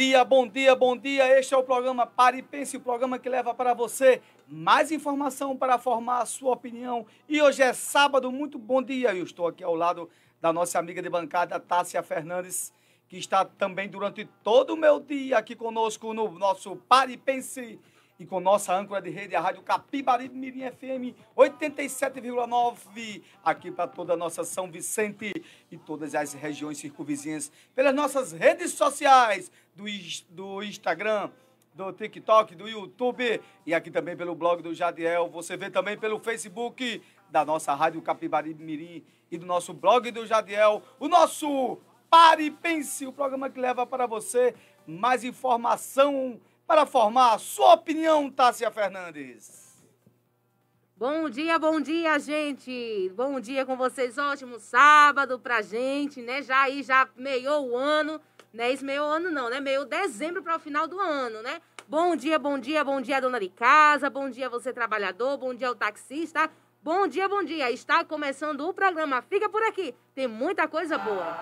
dia, bom dia, bom dia. Este é o programa Pare e Pense, o programa que leva para você mais informação para formar a sua opinião. E hoje é sábado, muito bom dia. Eu estou aqui ao lado da nossa amiga de bancada, Tássia Fernandes, que está também durante todo o meu dia aqui conosco no nosso Pare e Pense e com nossa âncora de rede, a Rádio Capibaribe Mirim FM 87,9, aqui para toda a nossa São Vicente e todas as regiões circunvizinhas, pelas nossas redes sociais, do, do Instagram, do TikTok, do YouTube e aqui também pelo blog do Jadiel. Você vê também pelo Facebook da nossa Rádio Capibaribe Mirim e do nosso blog do Jadiel, o nosso Pare Pense, o programa que leva para você mais informação para formar a sua opinião, Tássia Fernandes. Bom dia, bom dia, gente. Bom dia com vocês. Ótimo sábado pra gente, né? Já aí, já meiou o ano. Não é isso, meio ano não, né? Meio dezembro para o final do ano, né? Bom dia, bom dia, bom dia, dona de casa. Bom dia, você trabalhador. Bom dia, o taxista. Bom dia, bom dia. Está começando o programa. Fica por aqui. Tem muita coisa boa.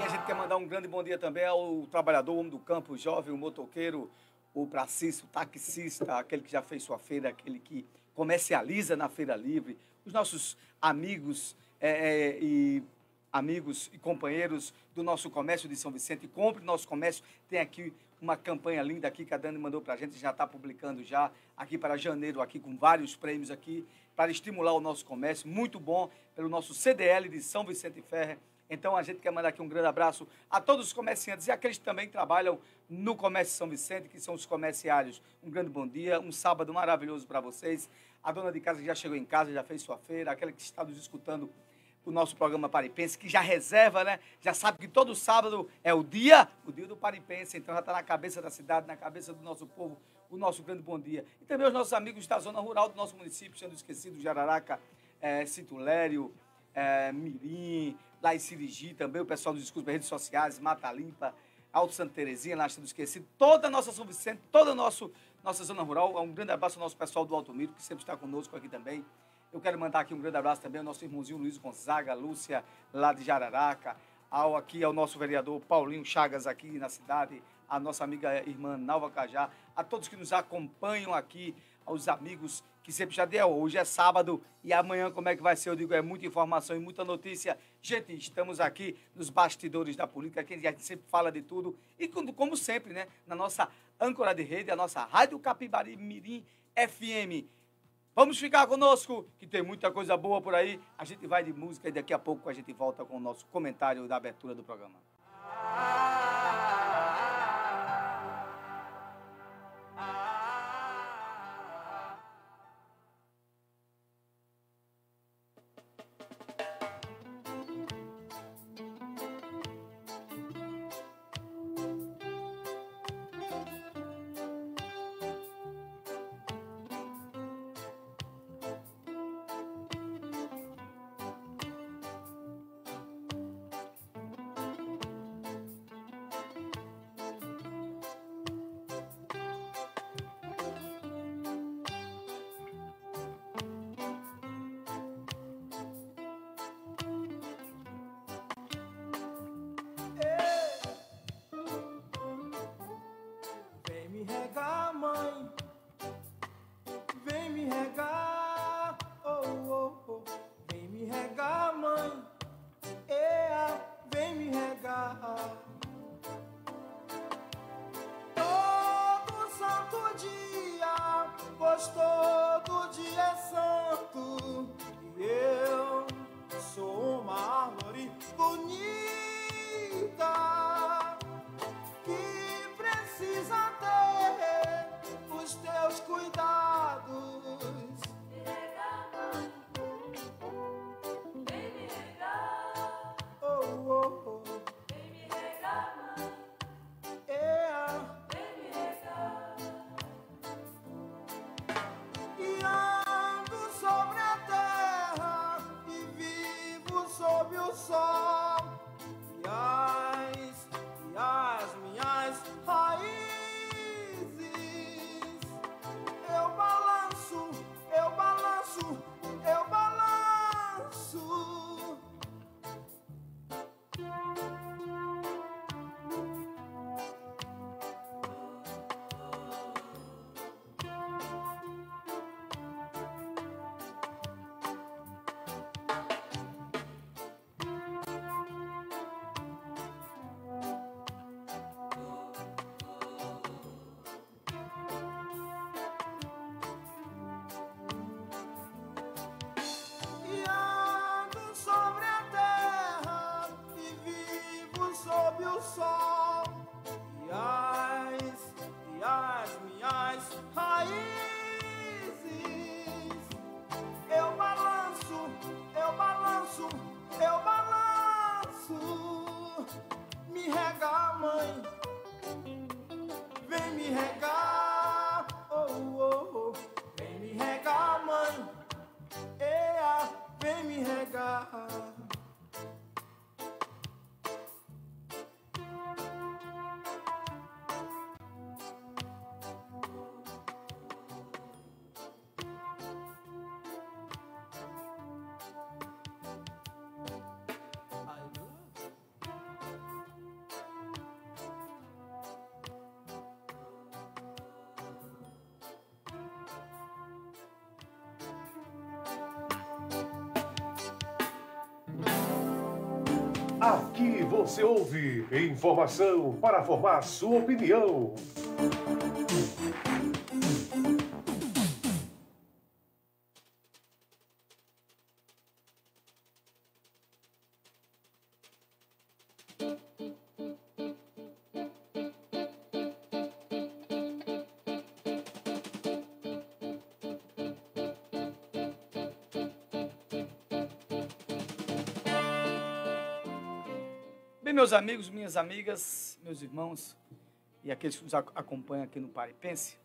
E a gente quer mandar um grande bom dia também ao trabalhador, homem do campo, o jovem, o motoqueiro, o pracista, o taxista, aquele que já fez sua feira, aquele que comercializa na Feira Livre, os nossos amigos é, é, e amigos e companheiros do nosso comércio de São Vicente. Compre nosso comércio. Tem aqui uma campanha linda aqui que a Dani mandou para a gente, já está publicando já aqui para janeiro, aqui com vários prêmios aqui, para estimular o nosso comércio. Muito bom pelo nosso CDL de São Vicente Ferre então a gente quer mandar aqui um grande abraço a todos os comerciantes e aqueles que também trabalham no Comércio São Vicente, que são os comerciários. Um grande bom dia, um sábado maravilhoso para vocês. A dona de casa que já chegou em casa, já fez sua feira, aquela que está nos escutando o nosso programa Paripense, que já reserva, né? Já sabe que todo sábado é o dia, o dia do Paripense, então já está na cabeça da cidade, na cabeça do nosso povo, o nosso grande bom dia. E também os nossos amigos da zona rural do nosso município, sendo esquecidos, Jararaca, é, Cintulério, é, Mirim, lá em Sirigi também, o pessoal dos discursos das redes sociais, Mata Limpa, Alto Santa Terezinha, lá estamos esquecidos, toda a nossa São toda a nosso, nossa zona rural. Um grande abraço ao nosso pessoal do Alto Miro, que sempre está conosco aqui também. Eu quero mandar aqui um grande abraço também ao nosso irmãozinho Luiz Gonzaga, Lúcia, lá de Jararaca, ao aqui ao nosso vereador Paulinho Chagas aqui na cidade, a nossa amiga irmã Nalva Cajá, a todos que nos acompanham aqui, aos amigos que sempre já deu. Hoje é sábado e amanhã como é que vai ser? Eu digo, é muita informação e muita notícia. Gente, estamos aqui nos bastidores da política, que a gente sempre fala de tudo. E como sempre, né, na nossa âncora de rede, a nossa Rádio Capibari Mirim FM. Vamos ficar conosco, que tem muita coisa boa por aí. A gente vai de música e daqui a pouco a gente volta com o nosso comentário da abertura do programa. had God. Aqui você ouve informação para formar sua opinião. Bem, meus amigos, minhas amigas, meus irmãos e aqueles que nos ac- acompanham aqui no Paripense,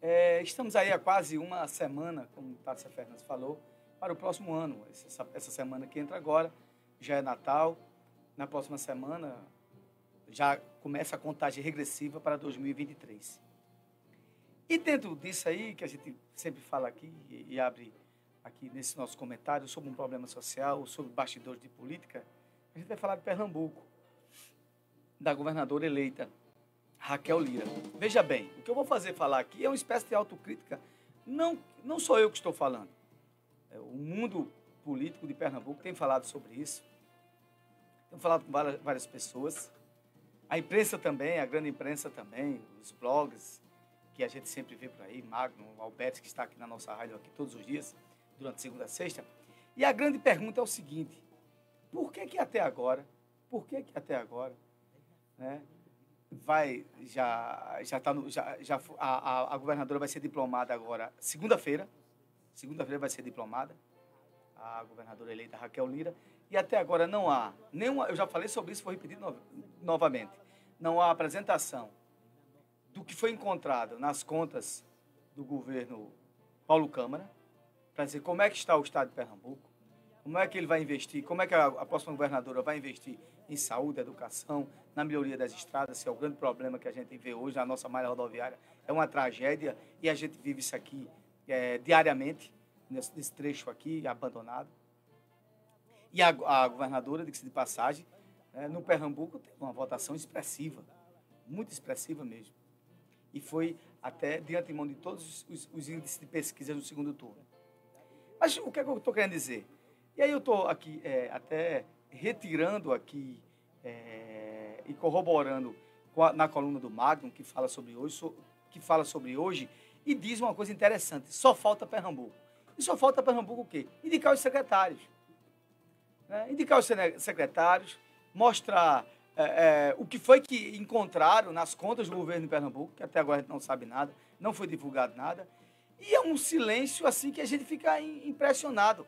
é, estamos aí há quase uma semana, como Tássia Fernandes falou, para o próximo ano. Essa, essa semana que entra agora já é Natal. Na próxima semana já começa a contagem regressiva para 2023. E dentro disso aí, que a gente sempre fala aqui e, e abre aqui nesse nosso comentário sobre um problema social, sobre bastidores de política, a gente vai falar de Pernambuco, da governadora eleita, Raquel Lira. Veja bem, o que eu vou fazer falar aqui é uma espécie de autocrítica. Não, não sou eu que estou falando. É, O mundo político de Pernambuco tem falado sobre isso. Tem falado com várias, várias pessoas. A imprensa também, a grande imprensa também, os blogs que a gente sempre vê por aí, Magno, Alberto, que está aqui na nossa rádio aqui todos os dias, durante segunda a sexta. E a grande pergunta é o seguinte: por que que até agora, por que que até agora, né, vai já já tá no, já, já a, a, a governadora vai ser diplomada agora segunda-feira, segunda-feira vai ser diplomada a governadora eleita Raquel Lira e até agora não há nenhuma, eu já falei sobre isso, vou repetir no- novamente, não há apresentação do que foi encontrado nas contas do governo Paulo Câmara para dizer como é que está o estado de Pernambuco, como é que ele vai investir, como é que a, a próxima governadora vai investir em saúde, educação, na melhoria das estradas, que é o grande problema que a gente vê hoje na nossa malha rodoviária. É uma tragédia e a gente vive isso aqui é, diariamente, nesse, nesse trecho aqui, abandonado. E a, a governadora, diga-se de passagem, né, no Pernambuco teve uma votação expressiva, muito expressiva mesmo. E foi até de antemão de todos os, os índices de pesquisa no segundo turno. Mas o que, é que eu estou querendo dizer? E aí eu estou aqui é, até retirando aqui é, e corroborando a- na coluna do Magnum, que fala sobre hoje, so- que fala sobre hoje, e diz uma coisa interessante, só falta Pernambuco. E só falta Pernambuco o quê? Indicar os secretários. né? Indicar os secretários, mostrar é, é, o que foi que encontraram nas contas do governo de Pernambuco, que até agora a gente não sabe nada, não foi divulgado nada. E é um silêncio assim que a gente fica im- impressionado.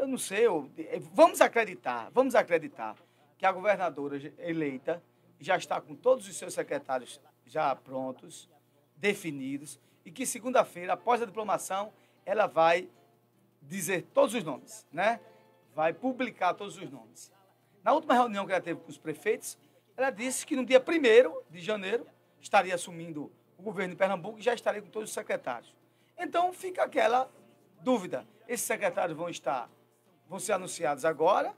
Eu não sei, eu- eh, vamos acreditar, vamos acreditar que a governadora eleita já está com todos os seus secretários já prontos, definidos, e que segunda-feira, após a diplomação, ela vai dizer todos os nomes, né? Vai publicar todos os nomes. Na última reunião que ela teve com os prefeitos, ela disse que no dia 1 de janeiro estaria assumindo o governo de Pernambuco e já estaria com todos os secretários. Então fica aquela dúvida: esses secretários vão estar, vão ser anunciados agora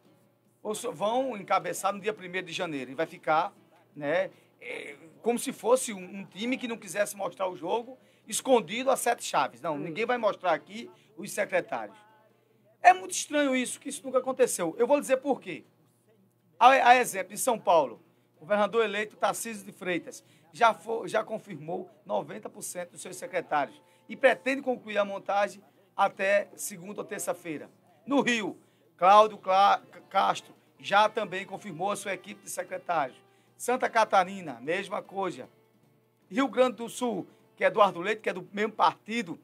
ou vão encabeçar no dia 1 de janeiro e vai ficar, né, eh, como se fosse um, time que não quisesse mostrar o jogo escondido a sete chaves. Não, ninguém vai mostrar aqui os secretários. É muito estranho isso, que isso nunca aconteceu. Eu vou dizer por quê. A, a exemplo, em São Paulo, o governador eleito Tarcísio de Freitas já, fo- já confirmou 90% dos seus secretários e pretende concluir a montagem até segunda ou terça-feira. No Rio, Cláudio Castro já também confirmou a sua equipe de secretários. Santa Catarina, mesma coisa. Rio Grande do Sul, que é Eduardo Leite, que é do mesmo partido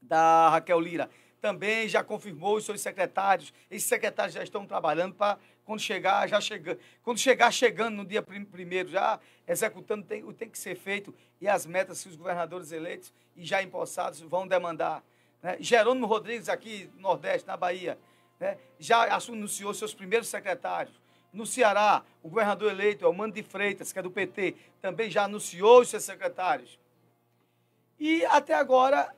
da Raquel Lira, também já confirmou os seus secretários. Esses secretários já estão trabalhando para quando chegar, já chegando. Quando chegar chegando no dia prim- primeiro, já executando tem, o que tem que ser feito e as metas que os governadores eleitos e já empossados vão demandar. Né? Jerônimo Rodrigues, aqui no Nordeste, na Bahia, né? já anunciou seus primeiros secretários. No Ceará, o governador eleito, é o Mano de Freitas, que é do PT, também já anunciou os seus secretários. E até agora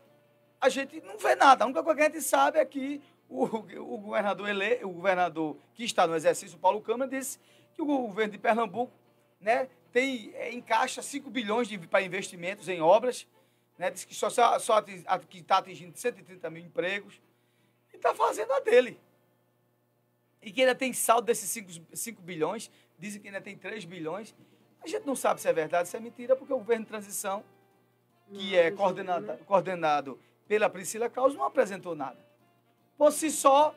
a gente não vê nada. A única coisa que a gente sabe é que o, o governador ele, o governador que está no exercício, Paulo Câmara, disse que o governo de Pernambuco né, tem, é, encaixa 5 bilhões para investimentos em obras, né, diz que só, só ating- a- que está atingindo 130 mil empregos, e está fazendo a dele. E que ainda tem saldo desses 5, 5 bilhões, dizem que ainda tem 3 bilhões. A gente não sabe se é verdade, se é mentira, porque o governo de transição que Não, é do coordenado, né? coordenado pela Priscila Caos, não apresentou nada. Por si só,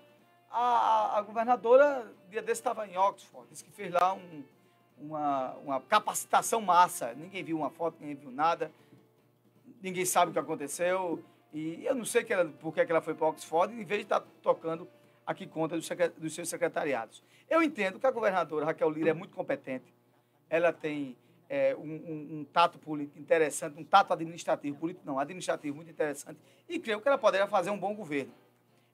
a, a governadora, dia desse, estava em Oxford, disse que fez lá um- uma, uma capacitação massa. Ninguém viu uma foto, ninguém viu nada, ninguém sabe o que aconteceu. E eu não sei que ela, por que que ela foi para Oxford, em vez de estar tocando aqui conta dos, dos seus secretariados. Eu entendo que a governadora Raquel Lira é muito competente, ela tem é, um, um- um tato político interessante, um tato administrativo, político não, administrativo muito interessante, e creio que ela poderia fazer um bom governo.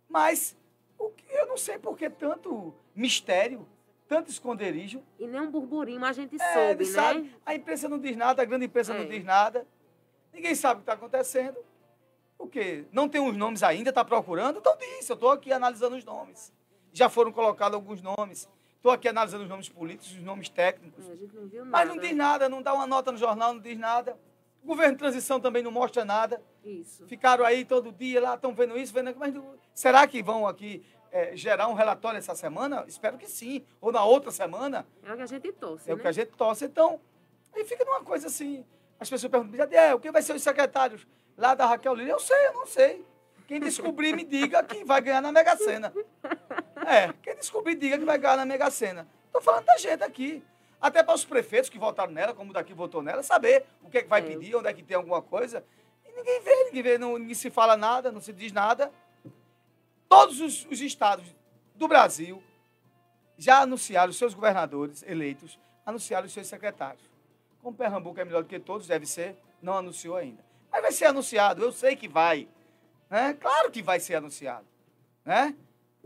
Mas o que, eu não sei por que tanto mistério, tanto esconderijo. E nem um burburinho, mas a gente É, soube, né? sabe, a imprensa não diz nada, a grande imprensa É. não diz nada, ninguém sabe o que está acontecendo. O quê? Não tem os nomes ainda, está procurando? Então diz, eu estou aqui analisando os nomes. Já foram colocados alguns nomes. Estou aqui analisando os nomes políticos, os nomes técnicos. É, A gente não viu nada. Mas não diz nada, não dá uma nota no jornal, não diz nada. O governo de transição também não mostra nada. Isso. Ficaram aí todo dia lá, estão vendo isso, vendo aquilo. Mas não- será que vão aqui eh, gerar um relatório essa semana? Espero que sim. Ou na outra semana. É o que a gente torce, É o né? que a gente torce. Então, aí fica numa coisa assim. As pessoas perguntam, é, o que vai ser os secretários lá da Raquel Lira? Eu sei, eu não sei. Quem descobrir, me diga que vai ganhar na Mega Sena. É, quem descobrir, diga que vai ganhar na Mega Sena. Estou falando da gente aqui. Até para os prefeitos que votaram nela, como o daqui votou nela, saber o que, é que vai pedir, onde é que tem alguma coisa. E ninguém vê, ninguém vê, não, ninguém se fala nada, não se diz nada. Todos os, os estados do Brasil já anunciaram os seus governadores eleitos, anunciaram os seus secretários. Como Pernambuco é melhor do que todos, deve ser, não anunciou ainda. Mas vai ser anunciado, eu sei que vai. Né? Claro que vai ser anunciado. Né?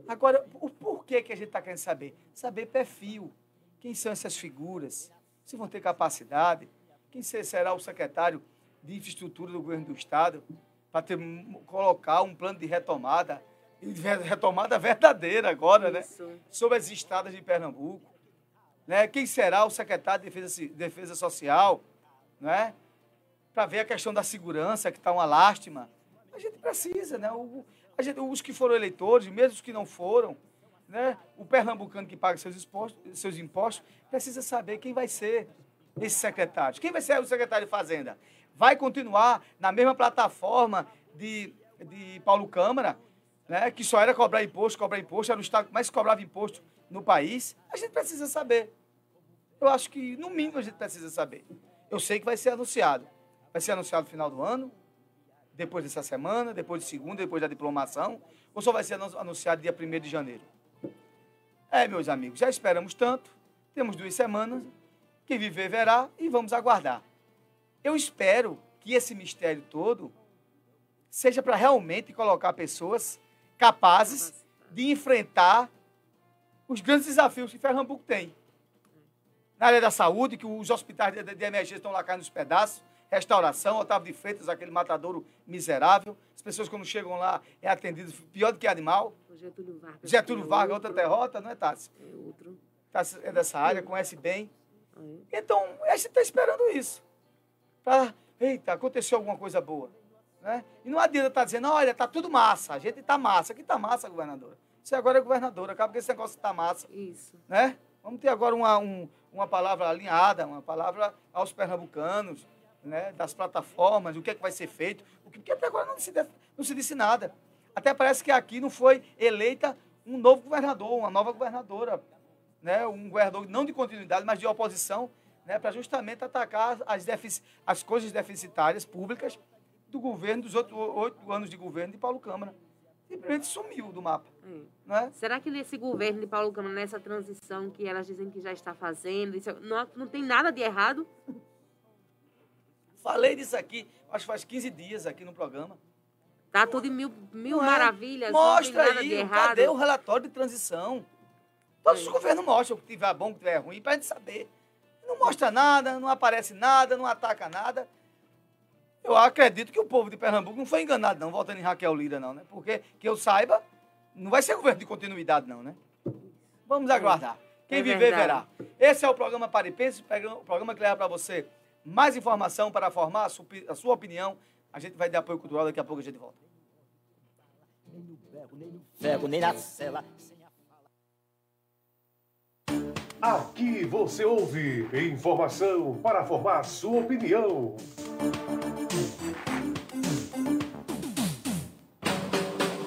Agora, o porquê que a gente está querendo saber? Saber perfil. Quem são essas figuras? Se vão ter capacidade? Quem se- será o secretário de infraestrutura do governo do Estado para colocar um plano de retomada, retomada verdadeira agora, né? Isso. sobre as estradas de Pernambuco. Né? Quem será o secretário de Defesa, Defesa Social? Né? Para ver a questão da segurança, que está uma lástima. A gente precisa, né? O- gente- os que foram eleitores, mesmo os que não foram, né? o pernambucano que paga seus, seus impostos, precisa saber quem vai ser esse secretário. Quem vai ser o secretário de Fazenda? Vai continuar na mesma plataforma de, de Paulo Câmara, né, que só era cobrar imposto, cobrar imposto, era o estado que mais cobrava imposto no país, a gente precisa saber. Eu acho que, no mínimo, a gente precisa saber. Eu sei que vai ser anunciado. Vai ser anunciado no final do ano, depois dessa semana, depois de segunda, depois da diplomação, ou só vai ser anu- anunciado dia 1 de janeiro? É, meus amigos, já esperamos tanto, temos duas semanas, quem viver verá e vamos aguardar. Eu espero que esse mistério todo seja para realmente colocar pessoas capazes de enfrentar os grandes desafios que Pernambuco tem. Na área da saúde, que os hospitais de, de emergência estão lá caindo nos pedaços, restauração, Otávio de Freitas, aquele matadouro miserável. As pessoas, quando chegam lá, é atendido pior do que animal. O Getúlio Vargas. Getúlio é Vargas, outra derrota, não é, Tassi? É outro. Tassi é dessa área, conhece bem. É. Então, a gente está esperando isso. Pra, eita, aconteceu alguma coisa boa. Né? E não adianta estar dizendo, olha, está tudo massa, a gente está massa. Aqui está massa, governadora. Você agora é governadora, acaba que esse negócio está massa. Isso. Né? Vamos ter agora uma, um- uma palavra alinhada, uma palavra aos pernambucanos, né? das plataformas, o que, é que vai ser feito. O que, porque até agora não se, não se disse nada. Até parece que aqui não foi eleita um novo governador, uma nova governadora. Né? Um governador não de continuidade, mas de oposição, né? para justamente atacar as, defici- as coisas deficitárias públicas do governo, dos oito, oito anos de governo de Paulo Câmara. Simplesmente sumiu do mapa. É. Né? Será que nesse governo de Paulo Câmara, nessa transição que elas dizem que já está fazendo, isso não, não tem nada de errado? Falei disso aqui, acho que faz 15 dias aqui no programa. Tá tudo em mil, mil Não é? maravilhas, Mostra não tem nada de aí, errado. cadê o relatório de transição? Todos os É. governos mostram o que tiver bom, o que tiver ruim, para a gente saber. Não mostra nada, não aparece nada, não ataca nada. Eu acredito que o povo de Pernambuco não foi enganado, não, voltando em Raquel Lira, não, né? Porque, que eu saiba, não vai ser governo de continuidade, não, né? Vamos aguardar. Quem É viver, verá. Esse é o programa Paripense, o programa que leva para você mais informação para formar a sua, a sua opinião. A gente vai dar apoio cultural, daqui a pouco a gente volta. Ferro nem na cela. Aqui você ouve informação para formar sua opinião.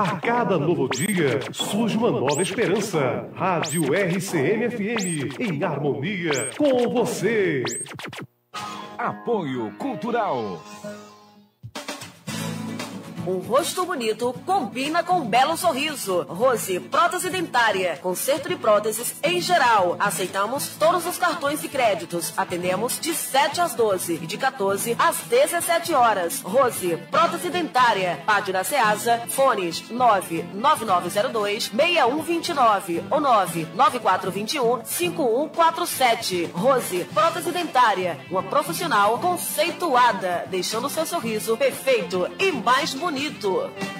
A cada novo dia surge uma nova esperança. Rádio RCM-FM, em harmonia com você. Apoio Cultural. Um rosto bonito combina com um belo sorriso. Rose Prótese Dentária. Conserto de próteses em geral. Aceitamos todos os cartões e créditos. Atendemos de 7 às 12 e de 14 às 17 horas. Rose Prótese Dentária. Pádio da Ceasa. Fones 99902 6129 ou 99421 5147. Rose Prótese Dentária. Uma profissional conceituada, deixando seu sorriso perfeito e mais bonito bonito.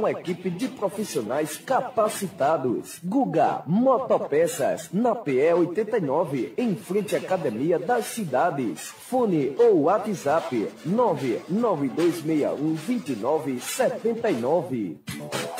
uma equipe de profissionais capacitados. Guga Motopeças, na PE 89, em frente à Academia das Cidades. Fone ou WhatsApp 99261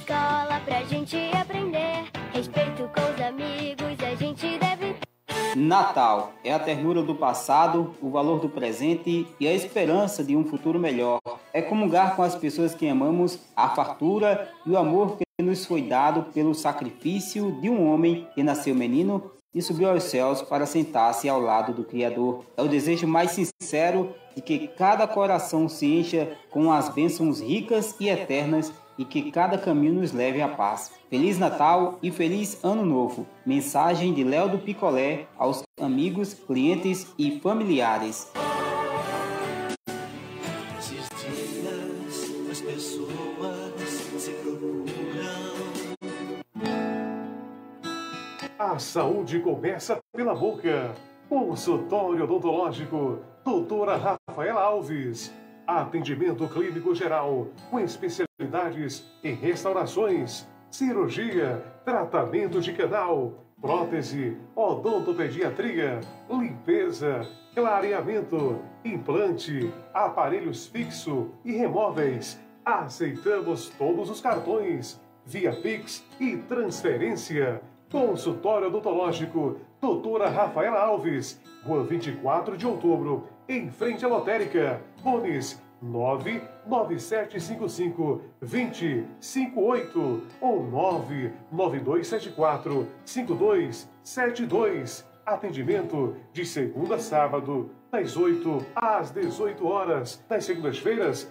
Escola pra gente aprender. Respeito com os amigos, a gente deve. Natal é a ternura do passado, o valor do presente e a esperança de um futuro melhor. É comungar com as pessoas que amamos a fartura e o amor que nos foi dado pelo sacrifício de um homem que nasceu menino e subiu aos céus para sentar-se ao lado do Criador. É o desejo mais sincero de que cada coração se encha com as bênçãos ricas e eternas e que cada caminho nos leve à paz. Feliz Natal e feliz Ano Novo. Mensagem de Léo do Picolé aos amigos, clientes e familiares. Esses dias as pessoas se procuram. A saúde começa pela boca. Consultório odontológico doutora Rafaela Alves. Atendimento clínico geral, com especialidades em restaurações, cirurgia, tratamento de canal, prótese, odontopediatria, limpeza, clareamento, implante, aparelhos fixo e remóveis. Aceitamos todos os cartões, via Pix e transferência. Consultório odontológico, doutora Rafaela Alves, Rua 24 de outubro, em frente à lotérica. Bones 99755 2058 ou 99274 5272. Atendimento de segunda a sábado, das 8 às 18 horas. Das segundas-feiras,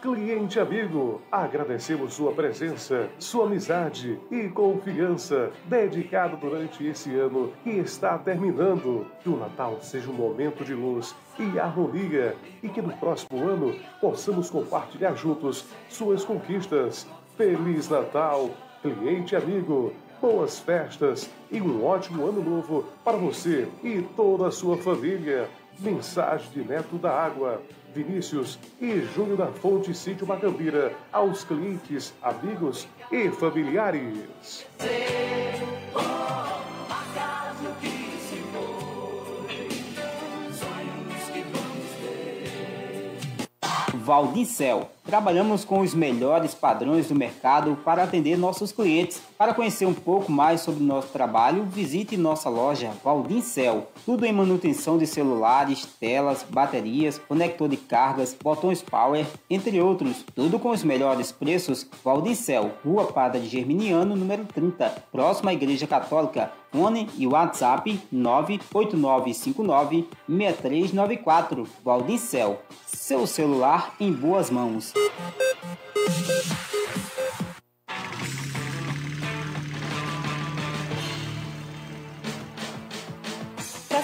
Cliente amigo, agradecemos sua presença, sua amizade e confiança dedicado durante esse ano que está terminando. Que o Natal seja um momento de luz e harmonia e que no próximo ano possamos compartilhar juntos suas conquistas. Feliz Natal, cliente amigo. Boas festas e um ótimo ano novo para você e toda a sua família. Mensagem de Neto da Água, Vinícius e Júnior da Fonte Sítio Macambira aos clientes, amigos e familiares. Valdicel. Trabalhamos com os melhores padrões do mercado para atender nossos clientes. Para conhecer um pouco mais sobre nosso trabalho, visite nossa loja Valdincel. Tudo em manutenção de celulares, telas, baterias, conector de cargas, botões power, entre outros. Tudo com os melhores preços. Valdincel, Rua Padre Germiniano, número 30, próxima à Igreja Católica. Fone e WhatsApp 98959-6394. Valdincel, seu celular em boas mãos.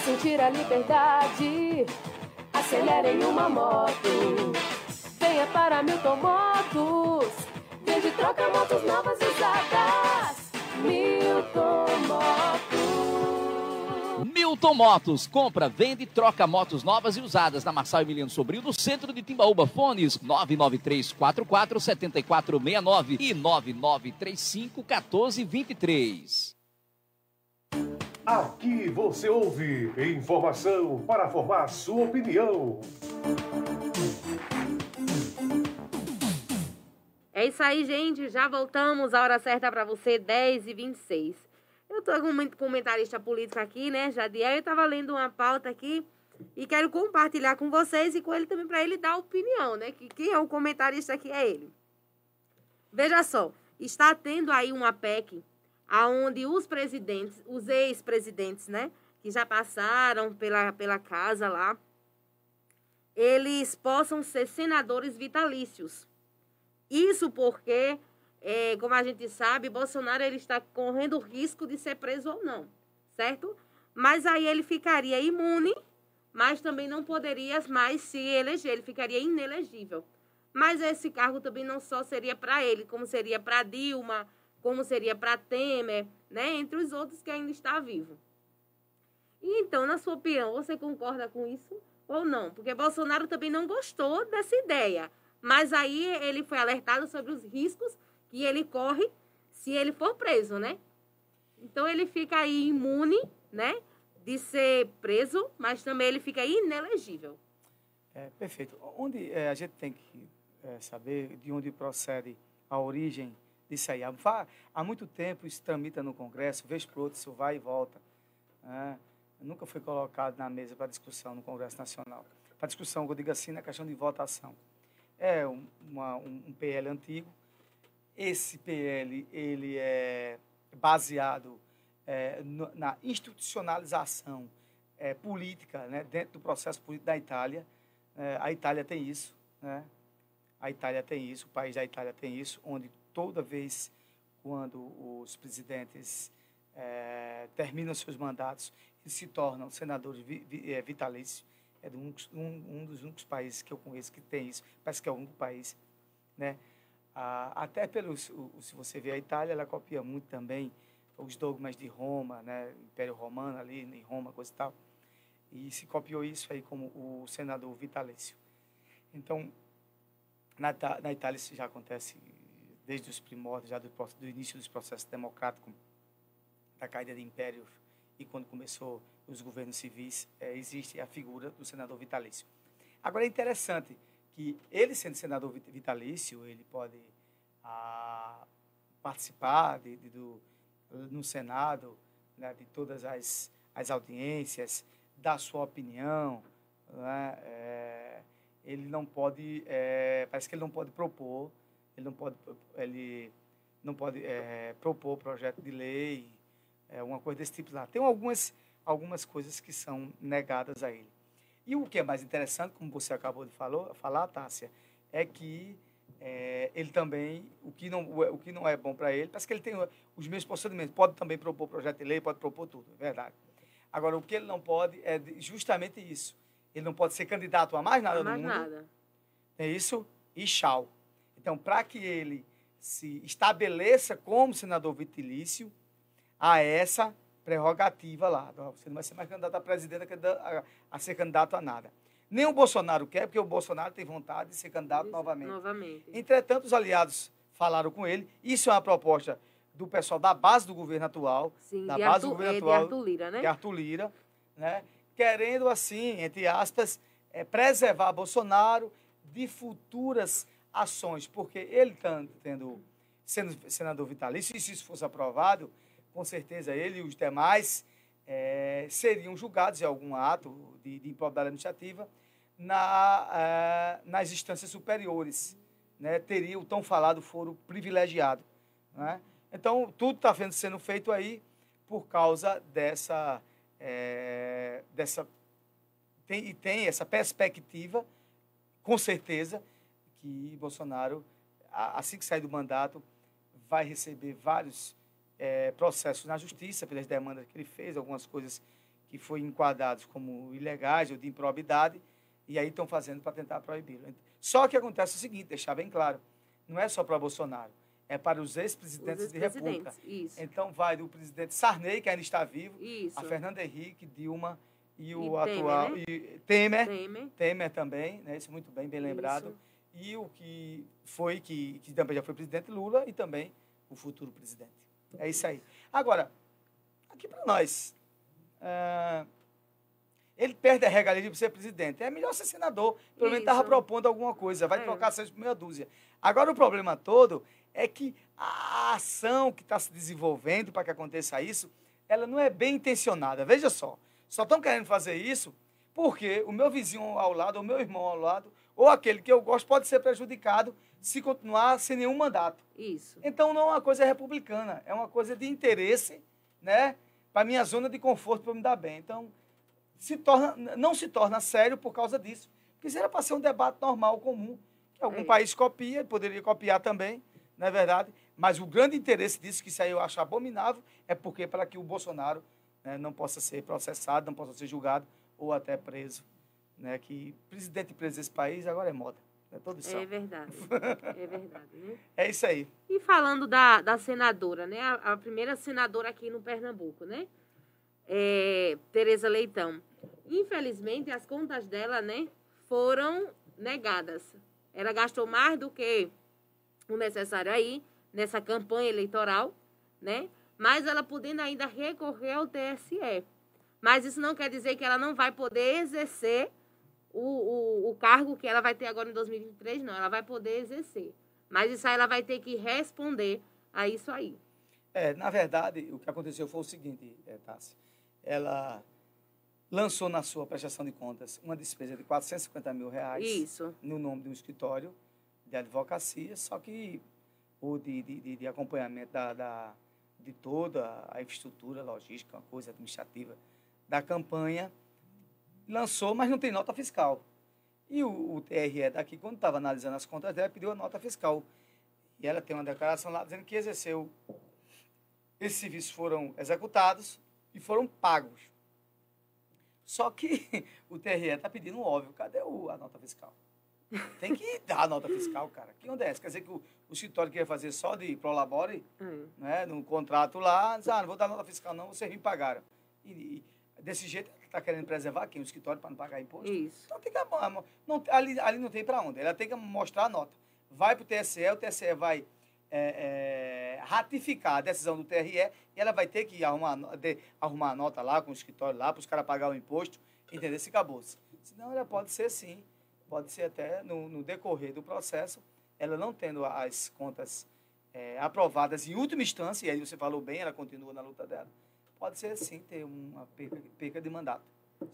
Sentir a liberdade, acelere em uma moto. Venha para Milton Motos. Vende troca motos novas usadas. Milton Motos. Milton Motos, compra, vende e troca motos novas e usadas na Marçal Emiliano Sobrinho, no centro de Timbaúba. Fones 993 44 7469 e 9935 1423. Aqui você ouve informação para formar sua opinião. É isso aí, gente. Já voltamos. A hora certa para você, 10 e 26 Eu tô com um comentarista político aqui, né, Jadiel. Eu tava lendo uma pauta aqui e quero compartilhar com vocês e com ele também para ele dar opinião, né? Que quem é o comentarista aqui é ele. Veja só, está tendo aí uma PEC aonde os presidentes, os ex-presidentes, né, que já passaram pela, pela casa lá, eles possam ser senadores vitalícios. Isso porque, é, como a gente sabe, Bolsonaro ele está correndo o risco de ser preso ou não, certo? Mas aí ele ficaria imune, mas também não poderia mais se eleger, ele ficaria inelegível. Mas esse cargo também não só seria para ele, como seria para Dilma, como seria para Temer, né? Entre os outros que ainda está vivo. E então, na sua opinião, você concorda com isso ou não? Porque Bolsonaro também não gostou dessa ideia. Mas aí ele foi alertado sobre os riscos que ele corre se ele for preso, né? Então ele fica aí imune, né? De ser preso, mas também ele fica inelegível. É, perfeito. Onde é, a gente tem que é, saber de onde procede a origem disso aí. Há, há muito tempo isso tramita no Congresso, vez por outra isso vai e volta. né? nunca foi colocado na mesa para discussão no Congresso Nacional. Para discussão, eu digo assim, na questão de votação. É um, uma, um, PL antigo. Esse PL ele é baseado é, na institucionalização é, política, né, dentro do processo político da Itália. É, a Itália tem isso, né? A Itália tem isso, o país da Itália tem isso, onde toda vez quando os presidentes é, terminam seus mandatos, eles se tornam senadores vi, vi, é, vitalícios. É um, um, um, dos únicos países que eu conheço que tem isso. Parece que é o único país, né? Ah, até pelo, se você vê a Itália, ela copia muito também os dogmas de Roma, né? Império Romano ali em Roma, coisa e tal. E se copiou isso aí como o senador vitalício. Então, na, na Itália isso já acontece desde os primórdios, já do, do início dos processos democráticos, da caída de impérios e quando começou os governos civis, é, existe a figura do senador vitalício. Agora é interessante que ele sendo senador vitalício, ele pode ah, participar de, de, do, no Senado né, de todas as, as audiências, dar sua opinião, né, é, ele não pode, é, parece que ele não pode propor, ele não pode, ele não pode é, propor projeto de lei, é, uma coisa desse tipo lá. Tem algumas, algumas coisas que são negadas a ele. E o que é mais interessante, como você acabou de falou, falar, Tássia, é que é, ele também, o que não, o que não é bom para ele, parece que ele tem os mesmos procedimentos, pode também propor projeto de lei, pode propor tudo, é verdade. Agora, o que ele não pode é justamente isso. Ele não pode ser candidato a mais nada mais no mundo. nada. É isso? E tchau. Então, para que ele se estabeleça como senador vitalício, a essa prerrogativa lá. Você não vai ser mais candidato a presidente a, a ser candidato a nada. Nem o Bolsonaro quer, porque o Bolsonaro tem vontade de ser candidato novamente. novamente. Entretanto, os aliados falaram com ele. Isso é uma proposta do pessoal da base do governo atual. Sim, da base Arthur, do governo é, atual. de Arthur Lira, né? De Arthur Lira, né? Querendo, assim, entre aspas, é, preservar Bolsonaro de futuras ações, porque ele está tendo, sendo senador vitalício, e se isso fosse aprovado, com certeza ele e os demais é, seriam julgados em algum ato de, de improbidade administrativa na, é, nas instâncias superiores. Né? Teria o tão falado foro privilegiado. Né? Então, tudo está sendo feito aí por causa dessa. É, dessa tem, e tem essa perspectiva, com certeza, que Bolsonaro, assim que sair do mandato, vai receber vários é, processos na justiça pelas demandas que ele fez, algumas coisas que foram enquadradas como ilegais ou de improbidade, e aí estão fazendo para tentar proibi-lo. Só que acontece o seguinte, deixar bem claro, não é só para Bolsonaro, é para os ex-presidentes de república. Isso. Então vai do presidente Sarney, que ainda está vivo, Isso. a Fernando Henrique, Dilma e o E atual Temer, né? e Temer, Temer. Temer também, né? Isso muito bem, bem lembrado. Isso. E o que foi que, que também já foi presidente Lula e também o futuro presidente. É isso aí. Agora, aqui para nós, é, ele perde a regalia de ser presidente. É melhor ser senador. Pelo menos estava propondo alguma coisa. Vai É. trocar seis por meia dúzia. Agora, o problema todo é que a ação que está se desenvolvendo para que aconteça isso, ela não é bem intencionada. Veja só. Só estão querendo fazer isso porque o meu vizinho ao lado, o meu irmão ao lado, ou aquele que eu gosto, pode ser prejudicado se continuar sem nenhum mandato. Isso. Então não é uma coisa republicana, é uma coisa de interesse, né? Para minha zona de conforto para me dar bem. Então se torna, não se torna sério por causa disso. Porque isso era para ser um debate normal, comum, que algum É. país copia, poderia copiar também, não é verdade? Mas o grande interesse disso, que isso aí eu acho abominável, é porque para que o Bolsonaro né, não possa ser processado, não possa ser julgado ou até preso. Né, que presidente preso desse país agora é moda. É todo só. É verdade. É verdade, né? É isso aí. E falando da, da senadora, né? A, a primeira senadora aqui no Pernambuco, né? É, Tereza Leitão. Infelizmente, as contas dela, né? Foram negadas. Ela gastou mais do que o necessário aí nessa campanha eleitoral, né? Mas ela podendo ainda recorrer ao TSE. Mas isso não quer dizer que ela não vai poder exercer o, o, o cargo que ela vai ter agora em 2023, não. Ela vai poder exercer. Mas isso aí ela vai ter que responder a isso aí. É, na verdade, o que aconteceu foi o seguinte, é, Tassi. Ela lançou na sua prestação de contas uma despesa de 450 mil reais Isso. no nome de um escritório de advocacia, só que o de, de, de- acompanhamento da, da- de toda a infraestrutura logística, uma coisa administrativa da campanha, lançou, mas não tem nota fiscal. E o, o TRE daqui, quando estava analisando as contas dela, pediu a nota fiscal. E ela tem uma declaração lá dizendo que exerceu. Esses serviços foram executados e foram pagos. Só que o TRE está pedindo óbvio. Cadê o, a nota fiscal? Tem que dar a nota fiscal, cara. Que onde é essa? Quer dizer que o, o escritório queria fazer só de prolabore, Hum. né, no contrato lá, diz, ah, não vou dar nota fiscal não, vocês me pagaram. E, e desse jeito, ele está querendo preservar quem? O escritório para não pagar imposto? Isso. Então tem que, não, ali, ali não tem para onde, ela tem que mostrar a nota. Vai para o TSE, o TSE vai é, é, ratificar a decisão do TRE e ela vai ter que arrumar, de, arrumar a nota lá com o escritório lá, para os caras pagar o imposto, entender se acabou-se. Senão ela pode ser sim, pode ser até no, no decorrer do processo, ela não tendo as contas é, aprovadas em última instância, e aí você falou bem, ela continua na luta dela, pode ser sim ter uma perca, perca de mandato,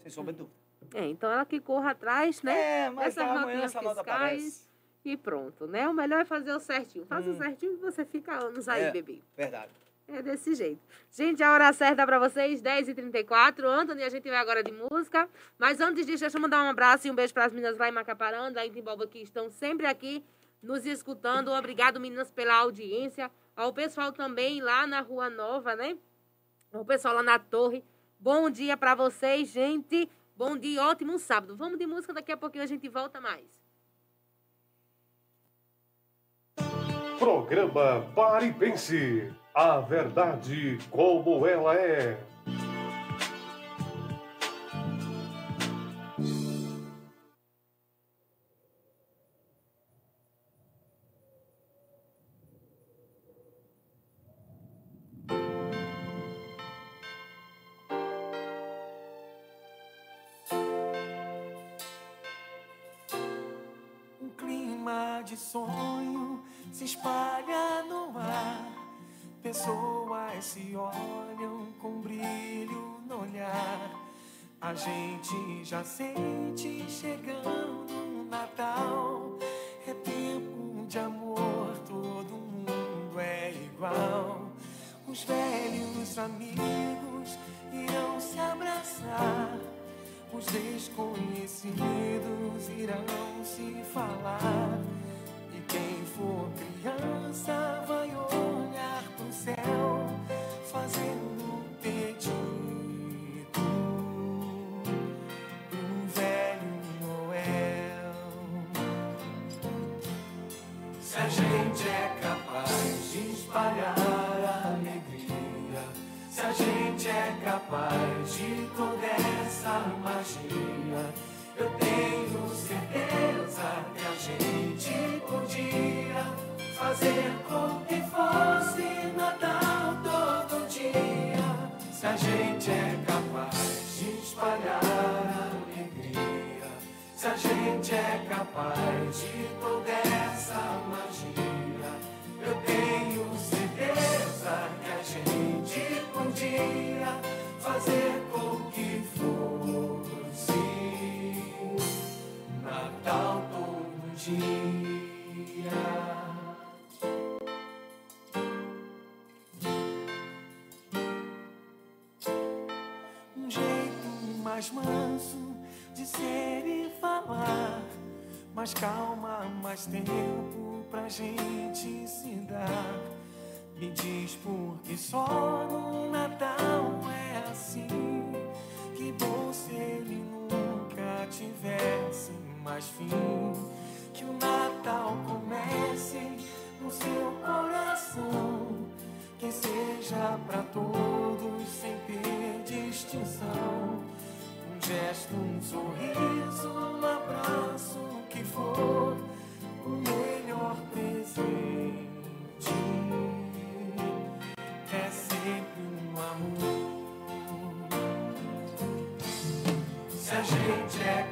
sem sombra de dúvida. É, então ela que corra atrás, né? É, mas Dessas amanhã essa nota aparece. E pronto, né? O melhor é fazer o certinho. O Hum. certinho e você fica anos aí, É. bebê. Verdade. É desse jeito. Gente, a hora certa pra vocês, 10h34. Anthony, a gente vai agora de música. Mas antes disso, deixa eu mandar um abraço e um beijo pras meninas lá em Macaparanda, lá em Timbalba, que estão sempre aqui nos escutando. Obrigado, meninas, pela audiência. Ao pessoal também lá na Rua Nova, né? O pessoal lá na torre. Bom dia pra vocês, gente. Bom dia, ótimo sábado. Vamos de música, daqui a pouquinho a gente volta mais. Programa Pare e Pense. A verdade como ela é. A gente já sente chegando gente é capaz de espalhar a alegria, se a gente é capaz de toda mais tempo pra gente se dar. Me diz por que só no Natal é assim. Que bom se ele nunca tivesse mais fim. Que o Natal comece no seu coração. Que seja pra todos sem ter distinção. Um gesto, um sorriso, a gente é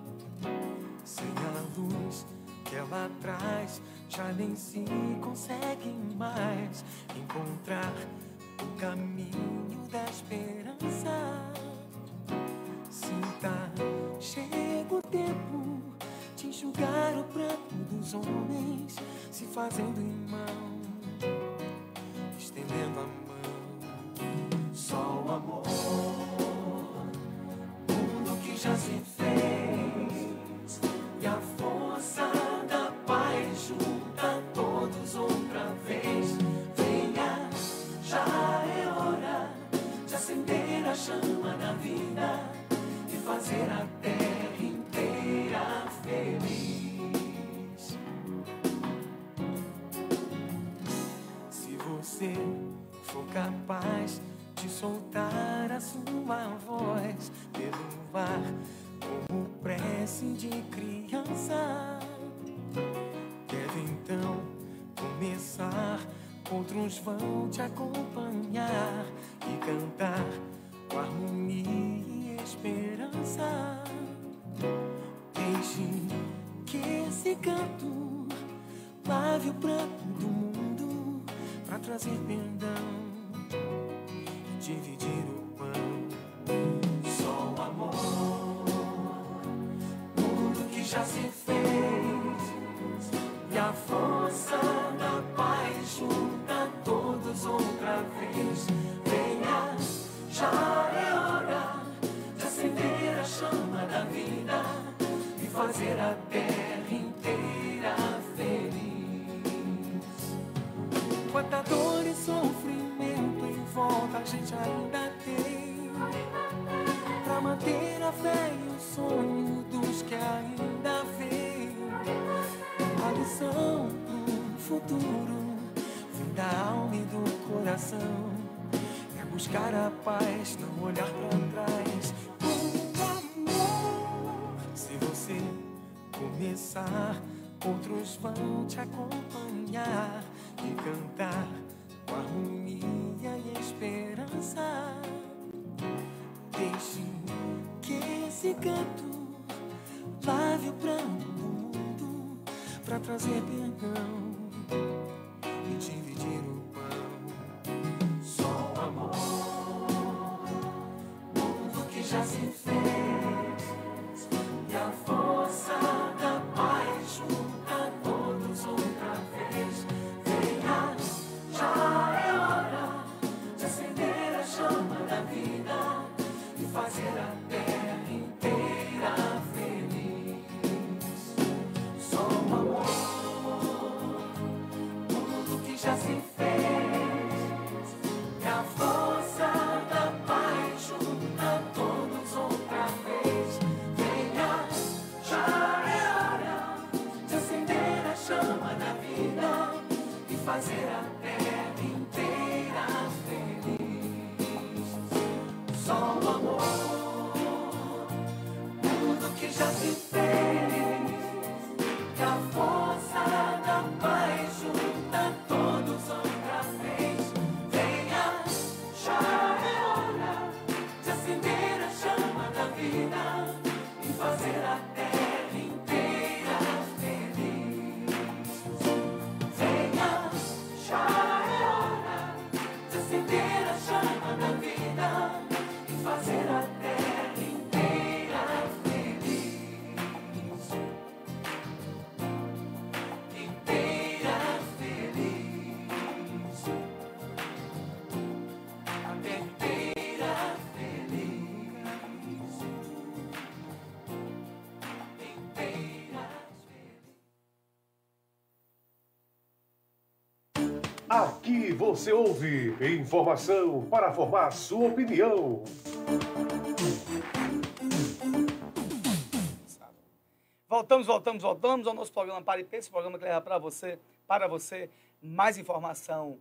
Sem a luz que ela traz, já nem se consegue mais encontrar o caminho da esperança. Sinta, chega o tempo de enxugar o pranto dos homens, se fazendo irmão, estendendo a mão. Só o amor, mundo que já se Outros vão te acompanhar e cantar com harmonia e esperança. Deixe que esse canto lave o pranto do mundo pra trazer perdão outros vão te acompanhar e cantar com harmonia e esperança. Deixe que esse canto lave o pranto do mundo pra trazer perdão você ouve informação para formar sua opinião. Voltamos, voltamos, voltamos ao nosso programa Pare e Pense, programa que leva para você, para você mais informação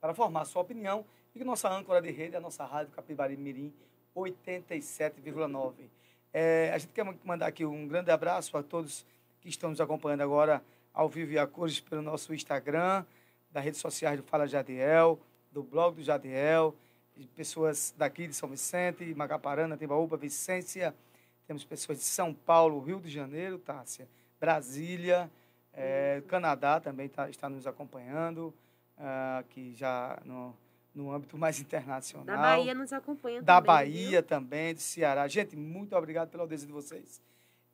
para formar sua opinião e que nossa âncora de rede é a nossa rádio Capibari Mirim 87,9. É, a gente quer mandar aqui um grande abraço a todos que estão nos acompanhando agora ao vivo e a cores pelo nosso Instagram, das redes sociais do Fala Jadiel, do blog do Jadiel, de pessoas daqui de São Vicente, Macaparana, Timbaúba, Vicência, temos pessoas de São Paulo, Rio de Janeiro, Tássia, Brasília, é, Canadá também tá, está nos acompanhando, uh, que já no, no âmbito mais internacional. Da Bahia nos acompanha da também. Da Bahia viu? também, do Ceará. Gente, muito obrigado pela audiência de vocês.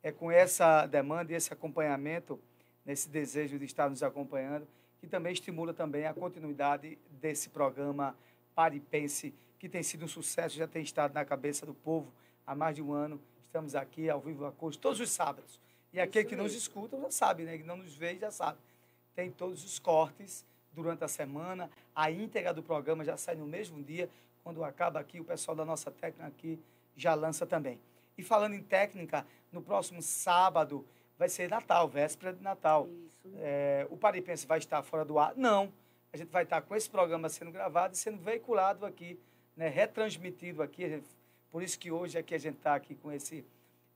É com essa demanda e esse acompanhamento, nesse desejo de estar nos acompanhando, que também estimula também a continuidade desse programa Paripense, que tem sido um sucesso, já tem estado na cabeça do povo há mais de um ano. Estamos aqui ao vivo a cores todos os sábados. E aquele que nos escuta já sabe, né? Que não nos vê já sabe. Tem todos os cortes durante a semana. A íntegra do programa já sai no mesmo dia. Quando acaba aqui, o pessoal da nossa técnica aqui já lança também. E falando em técnica, no próximo sábado vai ser Natal, véspera de Natal. É, o Paripense vai estar fora do ar? Não. A gente vai estar com esse programa sendo gravado e sendo veiculado aqui, né, retransmitido aqui. Por isso que hoje aqui a gente está aqui com esse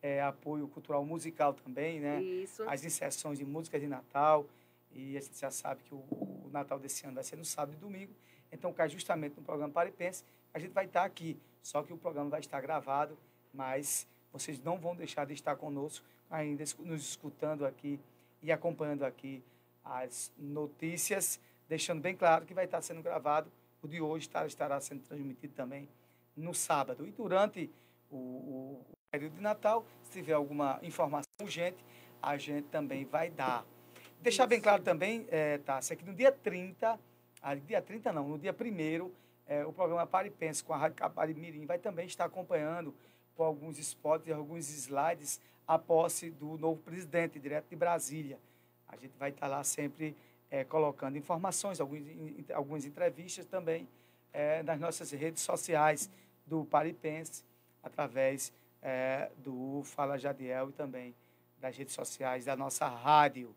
é, apoio cultural musical também, né? Isso. As inserções de músicas de Natal. E a gente já sabe que o, o, Natal desse ano vai ser no sábado e domingo. Então, cai justamente no programa Paripense. A gente vai estar aqui. Só que o programa vai estar gravado, mas vocês não vão deixar de estar conosco ainda nos escutando aqui e acompanhando aqui as notícias, deixando bem claro que vai estar sendo gravado. O de hoje estará sendo transmitido também no sábado. E durante o, o período de Natal, se tiver alguma informação urgente, a gente também vai dar. Deixar bem claro também, é, Tássia, que no dia 30, ah, dia 30 não, no dia 1 é, o programa Paripense com a Rádio Capari Mirim vai também estar acompanhando com alguns spots e alguns slides a posse do novo presidente, direto de Brasília. A gente vai estar lá sempre é, colocando informações, alguns, algumas entrevistas também é, nas nossas redes sociais do Paripense, através é, do Fala Jadiel e também das redes sociais da nossa rádio.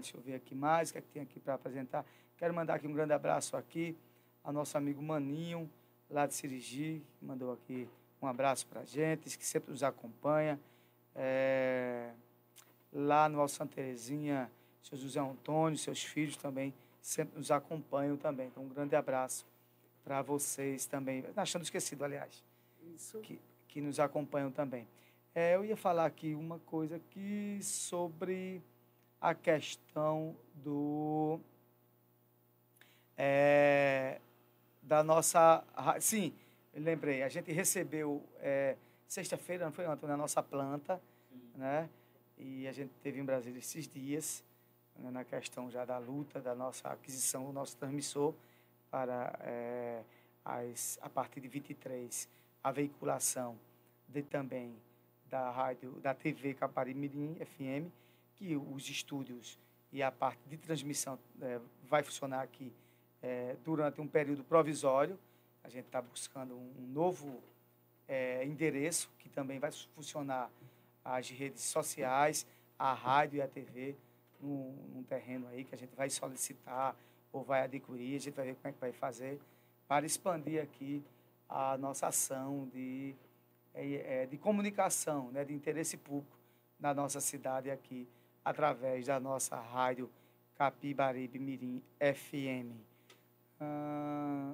Deixa eu ver aqui mais, o que, é que tem aqui para apresentar. Quero mandar aqui um grande abraço aqui ao nosso amigo Maninho, lá de Sirigi, que mandou aqui um abraço para a gente, que sempre nos acompanha. É, lá no Alto Santa Terezinha, seu José Antônio, seus filhos também sempre nos acompanham também. Então, um grande abraço para vocês também. Achando esquecido, aliás. Isso. Que, que nos acompanham também. É, eu ia falar aqui uma coisa aqui sobre a questão do é, da nossa sim lembrei a gente recebeu é, sexta-feira não foi ontem na nossa planta sim. né e a gente teve em Brasília esses dias né, na questão já da luta da nossa aquisição do nosso transmissor para é, as, a partir de 23 a veiculação de também da rádio, da TV Capari Mirim FM, que os estúdios e a parte de transmissão é, vai funcionar aqui é, durante um período provisório. A gente está buscando um novo é, endereço que também vai funcionar as redes sociais, a rádio e a TV num, num terreno aí que a gente vai solicitar ou vai adquirir, a gente vai ver como é que vai fazer para expandir aqui a nossa ação de é, é, de comunicação, né, de interesse público na nossa cidade aqui, através da nossa rádio Capibaribe Mirim FM. Ah,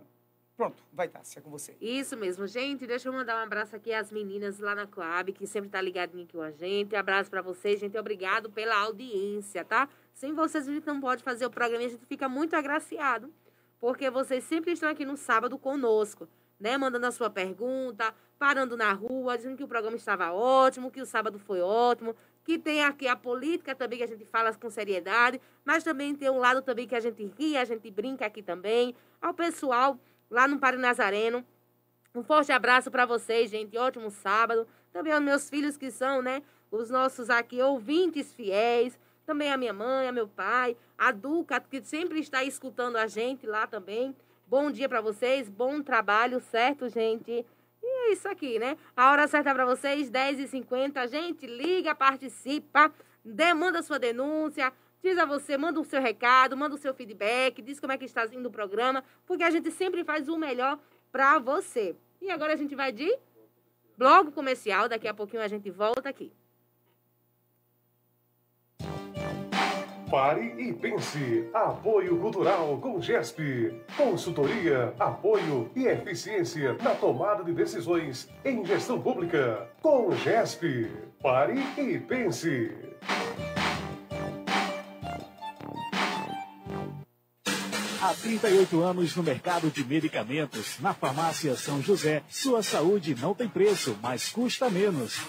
pronto, vai estar, se é com você. Isso mesmo, gente. Deixa eu mandar um abraço aqui às meninas lá na Coab, que sempre tá ligadinho aqui com a gente. Abraço para vocês, gente. Obrigado pela audiência, tá? Sem vocês, a gente não pode fazer o programa e a gente fica muito agraciado, porque vocês sempre estão aqui no sábado conosco, né? Mandando a sua pergunta, parando na rua, dizendo que o programa estava ótimo, que o sábado foi ótimo, que tem aqui a política também que a gente fala com seriedade, mas também tem um lado também que a gente ri, a gente brinca aqui também. Ao pessoal lá no Pari Nazareno, um forte abraço para vocês, gente. Ótimo sábado. Também aos meus filhos que são, né, os nossos aqui ouvintes fiéis. Também a minha mãe, a meu pai, a Duca, que sempre está escutando a gente lá também. Bom dia para vocês, bom trabalho, certo, gente? E É isso aqui, né? A hora certa para vocês, 10h50. Gente, liga, participa, demanda sua denúncia, diz a você, manda o seu recado, manda o seu feedback, diz como é que está indo o programa, porque a gente sempre faz o melhor para você. E agora a gente vai de bloco comercial, daqui a pouquinho a gente volta aqui. Pare e pense. Apoio Cultural com GESP. Consultoria, apoio e eficiência na tomada de decisões em gestão pública. Com GESP. Pare e pense. Há 38 anos no mercado de medicamentos, na farmácia São José, sua saúde não tem preço, mas custa menos.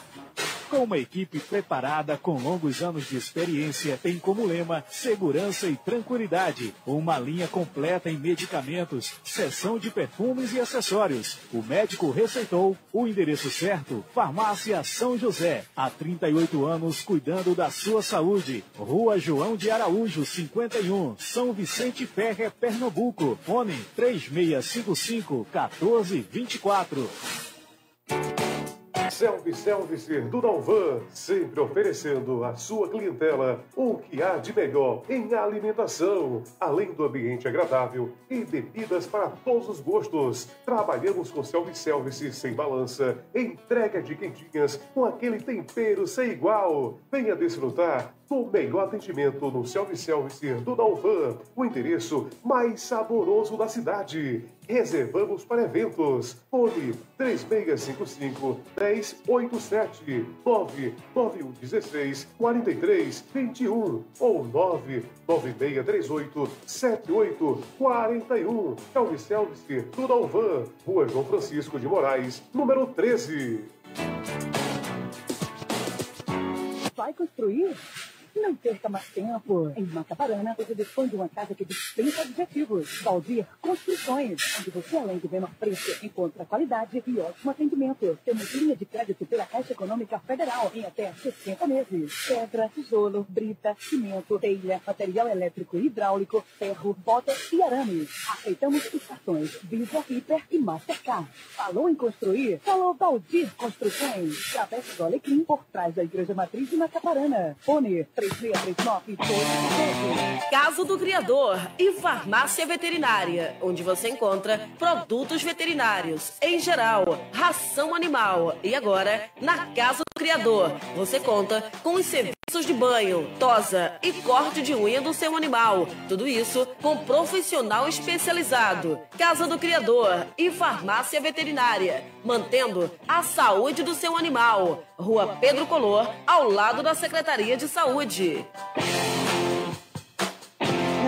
Com uma equipe preparada com longos anos de experiência, tem como lema segurança e tranquilidade. Uma linha completa em medicamentos, seção de perfumes e acessórios. O médico receitou o endereço certo, Farmácia São José. Há 38 anos cuidando da sua saúde. Rua João de Araújo, 51, São Vicente Ferre, Pernambuco. Fone 3655 1424. Self-Service do Dalvan, sempre oferecendo à sua clientela o que há de melhor em alimentação, além do ambiente agradável e bebidas para todos os gostos. Trabalhamos com self-service sem balança, entrega de quentinhas com aquele tempero sem igual. Venha desfrutar do melhor atendimento no self-service do Dalvan, o endereço mais saboroso da cidade. Reservamos para eventos. Fone 3655 1087 99116 4321 ou 99638 7841. Self-service do Dalvan, Rua João Francisco de Moraes, número 13. Vai construir? Não perca mais tempo. Em Macaparana, você dispõe de uma casa que dispensa objetivos. Valdir Construções, onde você, além do menor preço, encontra qualidade e ótimo atendimento. Temos linha de crédito pela Caixa Econômica Federal em até 60 meses. Pedra, tijolo, brita, cimento, telha, material elétrico e hidráulico, ferro, bota e arames. Aceitamos os cartões Visa, Hiper e Mastercard. Falou em construir? Falou Valdir Construções. Travessa do Alecrim, por trás da Igreja Matriz de Macaparana. Fone 3639 Casa do Criador e Farmácia Veterinária, onde você encontra produtos veterinários em geral, ração animal. E agora, na Casa do Criador, você conta com os serviços de banho, tosa e corte de unha do seu animal. Tudo isso com profissional especializado. Casa do Criador e Farmácia Veterinária, mantendo a saúde do seu animal. Rua Pedro Color, ao lado da Secretaria de Saúde.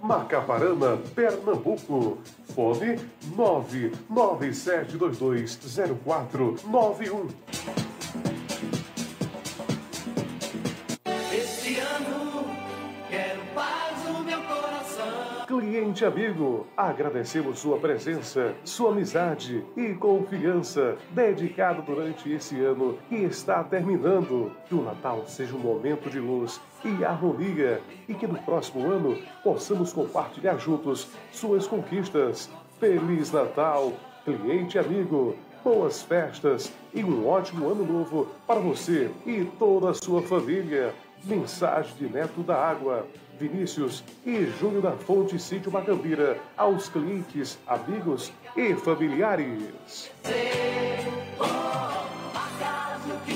Macaparana, Pernambuco. Fone 997220491. Cliente amigo, agradecemos sua presença, sua amizade e confiança dedicado durante esse ano que está terminando. Que o Natal seja um momento de luz e harmonia e que no próximo ano possamos compartilhar juntos suas conquistas. Feliz Natal, cliente amigo. Boas festas e um ótimo ano novo para você e toda a sua família. Mensagem de Neto da Água, Vinícius e Júnior da Fonte Sítio Macambira aos clientes, amigos e familiares. Que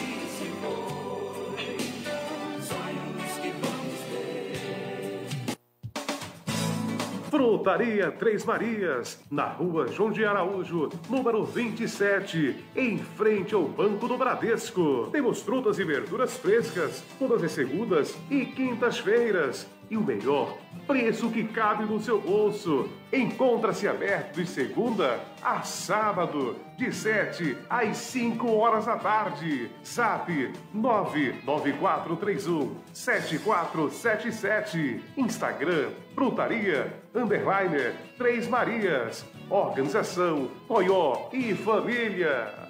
Frutaria Três Marias, na rua João de Araújo, número 27, em frente ao Banco do Bradesco. Temos frutas e verduras frescas, todas as segundas e quintas-feiras. e o melhor preço que cabe no seu bolso. Encontra-se aberto de segunda a sábado, de 7 às 5 horas da tarde. Zap 99431 7477. Instagram Frutaria Underliner Três Marias. Organização Oió e Família.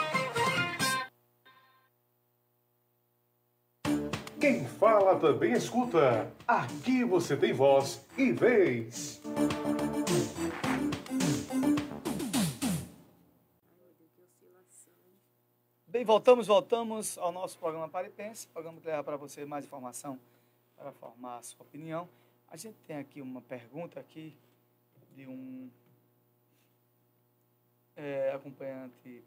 Quem fala também escuta. Aqui você tem voz e vez. Bem, voltamos, voltamos ao nosso programa Paripense, programa que leva para você mais informação para formar a sua opinião. A gente tem aqui uma pergunta aqui de um é, acompanhante,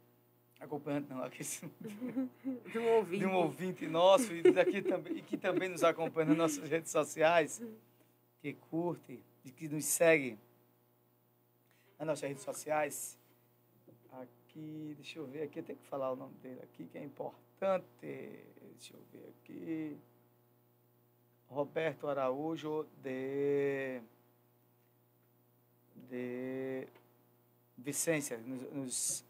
acompanhante não, aqui De um ouvinte. de um ouvinte nosso e, daqui também, e que também nos acompanha nas nossas redes sociais, que curte e que nos segue nas nossas redes sociais. Aqui, deixa eu ver aqui, eu tenho que falar o nome dele aqui, que é importante. Deixa eu ver aqui. Roberto Araújo de de Vicência, nos, nos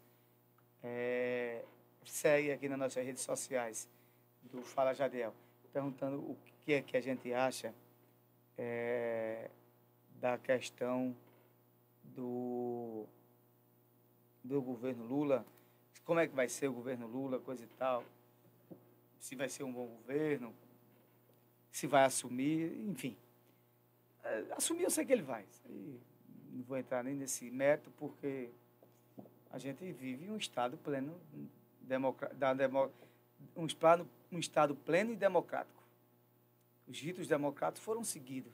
é, segue aqui nas nossas redes sociais do Fala Jadiel, perguntando o que é que a gente acha é, da questão do, do governo Lula, como é que vai ser o governo Lula, coisa e tal, se vai ser um bom governo, se vai assumir, enfim. É, Assumir eu sei que ele vai. Não vou entrar nem nesse mérito, porque a gente vive um Estado pleno, da demo, um, estado, um Estado pleno e democrático. Os ritos democráticos foram seguidos.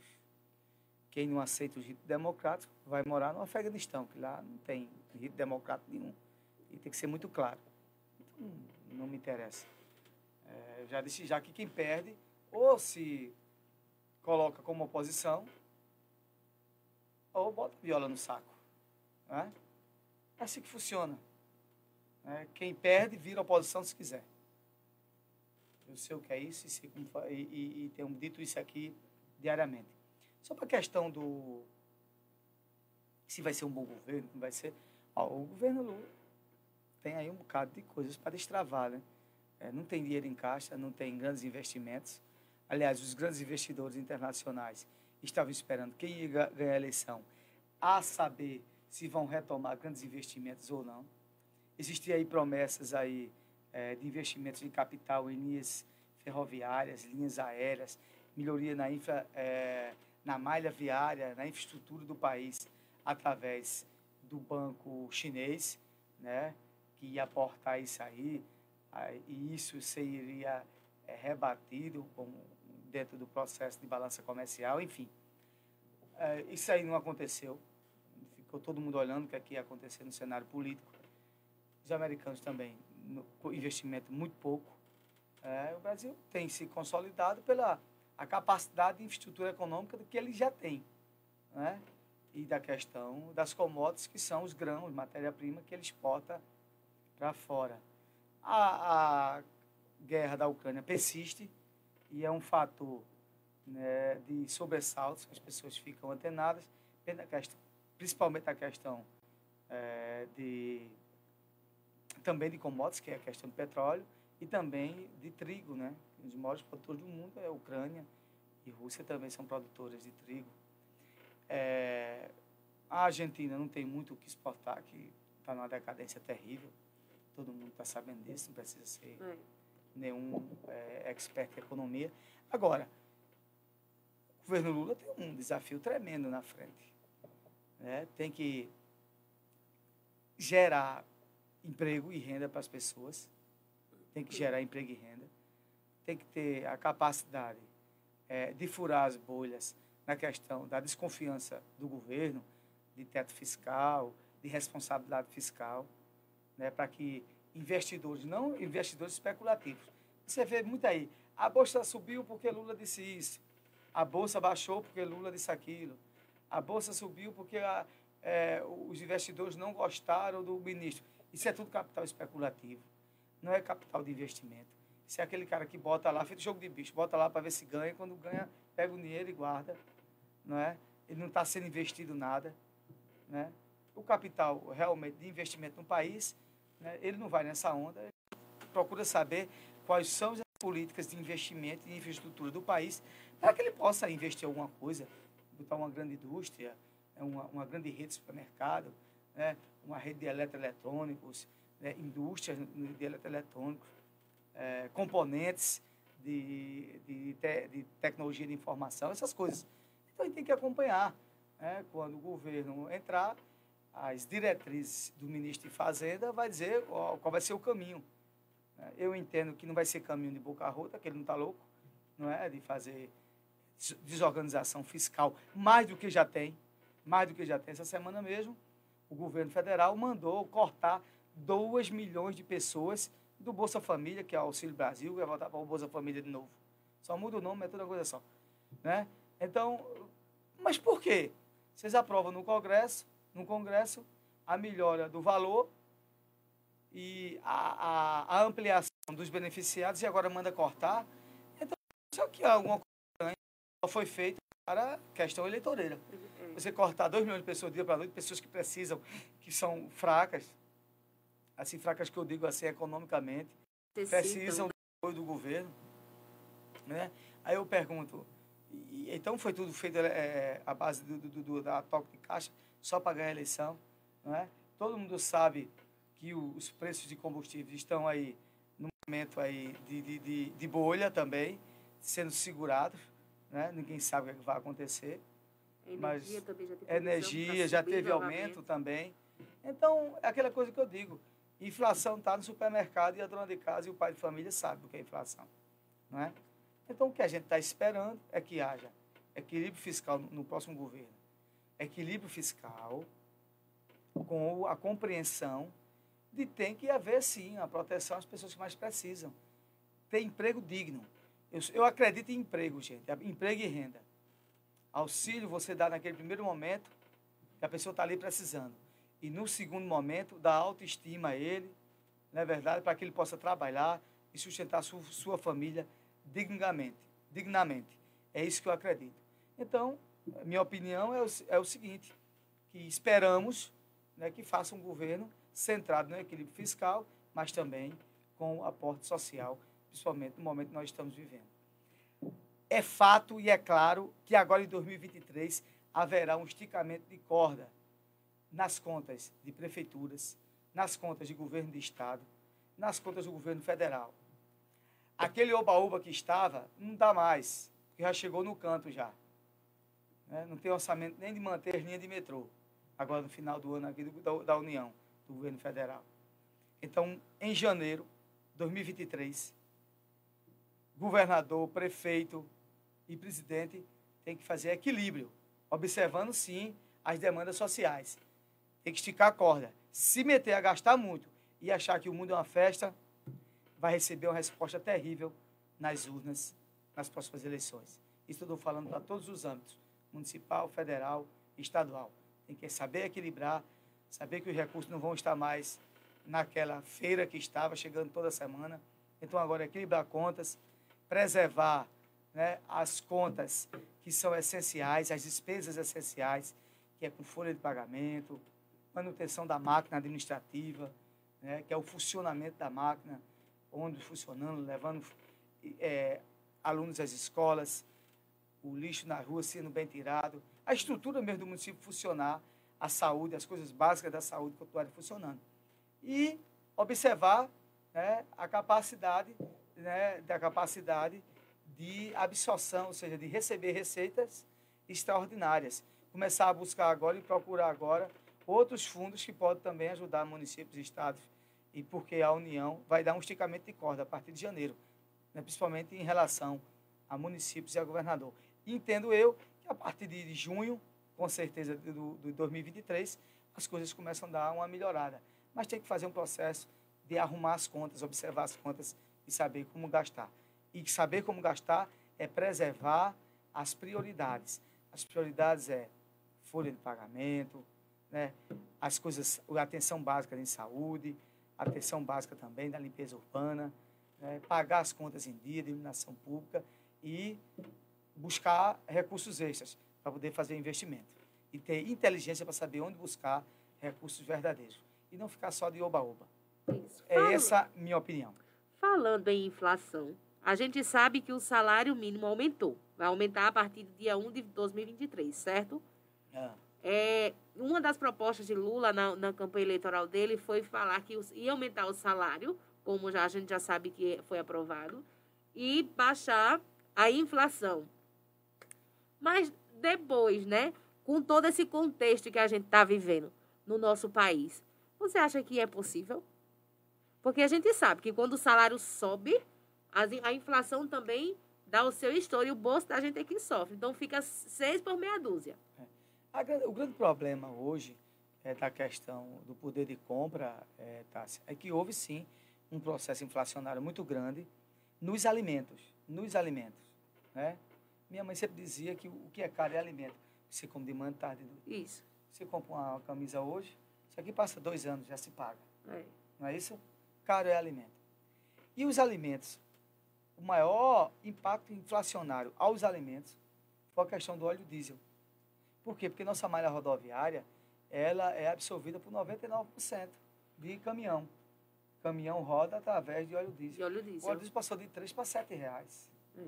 Quem não aceita os ritos democráticos vai morar no Afeganistão, que lá não tem rito democrático nenhum. E tem que ser muito claro. Então, não me interessa. É, já disse já que quem perde, ou se coloca como oposição, ou bota a viola no saco. Né? É assim que funciona. né? Quem perde, vira oposição se quiser. Eu sei o que é isso e, e, e, tenho dito isso aqui diariamente. Sobre a questão do se vai ser um bom governo, vai ser. Ó, o governo Lula tem aí um bocado de coisas para destravar, né? É, não tem dinheiro em caixa, não tem grandes investimentos. Aliás, os grandes investidores internacionais estavam esperando quem ia ga- ganhar a eleição, a saber se vão retomar grandes investimentos ou não. Existiam aí promessas aí eh, de investimentos de capital em linhas ferroviárias, linhas aéreas, melhoria na, infra, eh, na malha viária, na infraestrutura do país, através do banco chinês, né, que ia aportar isso aí, e isso seria eh, rebatido dentro do processo de balança comercial, enfim. Eh, isso aí não aconteceu. Ficou todo mundo olhando o que aqui ia acontecer no cenário político. Os americanos também, no, investimento muito pouco. Eh, o Brasil tem se consolidado pela a capacidade de infraestrutura econômica que ele já tem. Né? E da questão das commodities, que são os grãos, matéria-prima que ele exporta para fora. A, a guerra da Ucrânia persiste e é um fator né, de sobressaltos, as pessoas ficam antenadas, pela questão- principalmente a questão eh, de também de commodities, que é a questão do petróleo, e também de trigo, né? Os maiores produtores do mundo é a Ucrânia e Rússia também são produtores de trigo. Eh, a Argentina não tem muito o que exportar, que está numa decadência terrível. Todo mundo está sabendo disso, não precisa ser É. nenhum eh, expert em economia. Agora, o governo Lula tem um desafio tremendo na frente. Né? Tem que gerar emprego e renda para as pessoas. Tem que gerar emprego e renda. tem que ter a capacidade é, de furar as bolhas na questão da desconfiança do governo, de teto fiscal, de responsabilidade fiscal, né, para que investidores, não investidores especulativos. Você vê muito aí, a bolsa subiu porque Lula disse isso, a bolsa baixou porque Lula disse aquilo, a bolsa subiu porque a, é, os investidores não gostaram do ministro. Isso é tudo capital especulativo, não é capital de investimento. Isso é aquele cara que bota lá, feito jogo de bicho, bota lá para ver se ganha, quando ganha, pega o dinheiro e guarda, não é? Ele não está sendo investido nada, né? O capital realmente de investimento no país, né, ele não vai nessa onda, procura saber quais são as políticas de investimento e infraestrutura do país para que ele possa investir alguma coisa, botar uma grande indústria, né, uma, uma grande rede de supermercado, né, uma rede de eletroeletrônicos, né, indústrias de eletroeletrônicos, é, componentes de, de, te, de, tecnologia de informação, essas coisas. Então, a gente tem que acompanhar. Né, quando o governo entrar, as diretrizes do ministro de Fazenda vai dizer qual, qual vai ser o caminho. Né. Eu entendo que não vai ser caminho de boca rota, que ele não está louco, não é? De fazer desorganização fiscal mais do que já tem, mais do que já tem. Essa semana mesmo, o governo federal mandou cortar 2 milhões de pessoas do Bolsa Família, que é o Auxílio Brasil, vai voltar para o Bolsa Família de novo. Só muda o nome, é toda coisa só. Né? Então, mas por quê? Vocês aprovam no Congresso, no Congresso a melhora do valor e a, a, a ampliação dos beneficiados e agora manda cortar. Então, só que alguma coisa foi feita para questão eleitoreira. Você cortar 2 milhões de pessoas dia para noite, pessoas que precisam, que são fracas, assim, fracas que eu digo assim, economicamente, precisam do apoio do governo. Né? Aí eu pergunto, e, então foi tudo feito é, à base do, do, do, da toque de caixa, só para ganhar a eleição. Não é? Todo mundo sabe que o, os preços de combustíveis estão aí no momento aí de, de, de, de bolha também, sendo segurados. Né? Ninguém sabe o que vai acontecer. Energia mas também já teve energia já teve aumento também. Então, é aquela coisa que eu digo. Inflação está no supermercado e a dona de casa e o pai de família sabe o que é inflação. Não é? Então, o que a gente está esperando é que haja equilíbrio fiscal no, no próximo governo. Equilíbrio fiscal com a compreensão de tem que haver, sim, a proteção às pessoas que mais precisam. Ter emprego digno. Eu, eu acredito em emprego, gente. Emprego e renda. Auxílio você dá naquele primeiro momento que a pessoa está ali precisando e no segundo momento dar autoestima a ele, não é verdade, para que ele possa trabalhar e sustentar sua, sua família dignamente, dignamente. É isso que eu acredito. Então, minha opinião é o, é o seguinte, que esperamos né, que faça um governo centrado no equilíbrio fiscal, mas também com aporte social, principalmente no momento que nós estamos vivendo. É fato e é claro que agora em 2023 haverá um esticamento de corda nas contas de prefeituras, nas contas de governo de estado, nas contas do governo federal. Aquele oba-oba que estava, não dá mais, porque já chegou no canto já. Né? Não tem orçamento nem de manter linha de metrô, agora no final do ano aqui do, da, União, do governo federal. Então, em janeiro de 2023, governador, prefeito e presidente têm que fazer equilíbrio, observando sim as demandas sociais tem que esticar a corda. Se meter a gastar muito e achar que o mundo é uma festa, vai receber uma resposta terrível nas urnas nas próximas eleições. Isso eu estou falando para todos os âmbitos, municipal, federal, estadual. Tem que saber equilibrar, saber que os recursos não vão estar mais naquela feira que estava chegando toda semana. Então agora equilibrar contas, preservar né, as contas que são essenciais, as despesas essenciais, que é com folha de pagamento, manutenção da máquina administrativa, né, que é o funcionamento da máquina, onde funcionando, levando é, alunos às escolas, o lixo na rua sendo bem tirado, a estrutura mesmo do município funcionar, a saúde, as coisas básicas da saúde continuarem funcionando. E observar né, a capacidade, né, da capacidade de absorção, ou seja, de receber receitas extraordinárias. Começar a buscar agora e procurar agora outros fundos que podem também ajudar municípios e estados, e porque a União vai dar um esticamento de corda a partir de janeiro. né, principalmente em relação a municípios e a governador. Entendo eu que a partir de junho, com certeza do, do 2023, as coisas começam a dar uma melhorada. Mas tem que fazer um processo de arrumar as contas, observar as contas e saber como gastar. E saber como gastar é preservar as prioridades. As prioridades é folha de pagamento, né? as coisas, a atenção básica em saúde, a atenção básica também da limpeza urbana, né? pagar as contas em dia iluminação pública e buscar recursos extras para poder fazer investimento. E ter inteligência para saber onde buscar recursos verdadeiros. E não ficar só de oba-oba. É essa minha opinião. Falando em inflação, a gente sabe que o salário mínimo aumentou. Vai aumentar a partir do dia 1 de 2023, certo? Ah, É, uma das propostas de Lula na, na campanha eleitoral dele foi falar que os- ia aumentar o salário, como já, a gente já sabe que foi aprovado, e baixar a inflação. Mas depois, né, com todo esse contexto que a gente está vivendo no nosso país, você acha que é possível? Porque a gente sabe que quando o salário sobe, a inflação também dá o seu estouro e o bolso da gente é que sofre. Então fica seis por meia dúzia. Gran- o grande problema hoje é, da questão do poder de compra, é, Tássia, é que houve sim um processo inflacionário muito grande nos alimentos. Nos alimentos. Né? Minha mãe sempre dizia que o que é caro é alimento. Você come de manhã, tarde. Isso. Você compra uma camisa hoje, isso aqui passa dois anos, já se paga. É. Não é isso? Caro é alimento. E os alimentos? O maior impacto inflacionário aos alimentos foi a questão do óleo diesel. Por quê? Porque nossa malha rodoviária ela é absorvida por 99% de caminhão. Caminhão roda através de óleo diesel. Óleo O diesel. óleo diesel passou de 3 para 7 reais. É.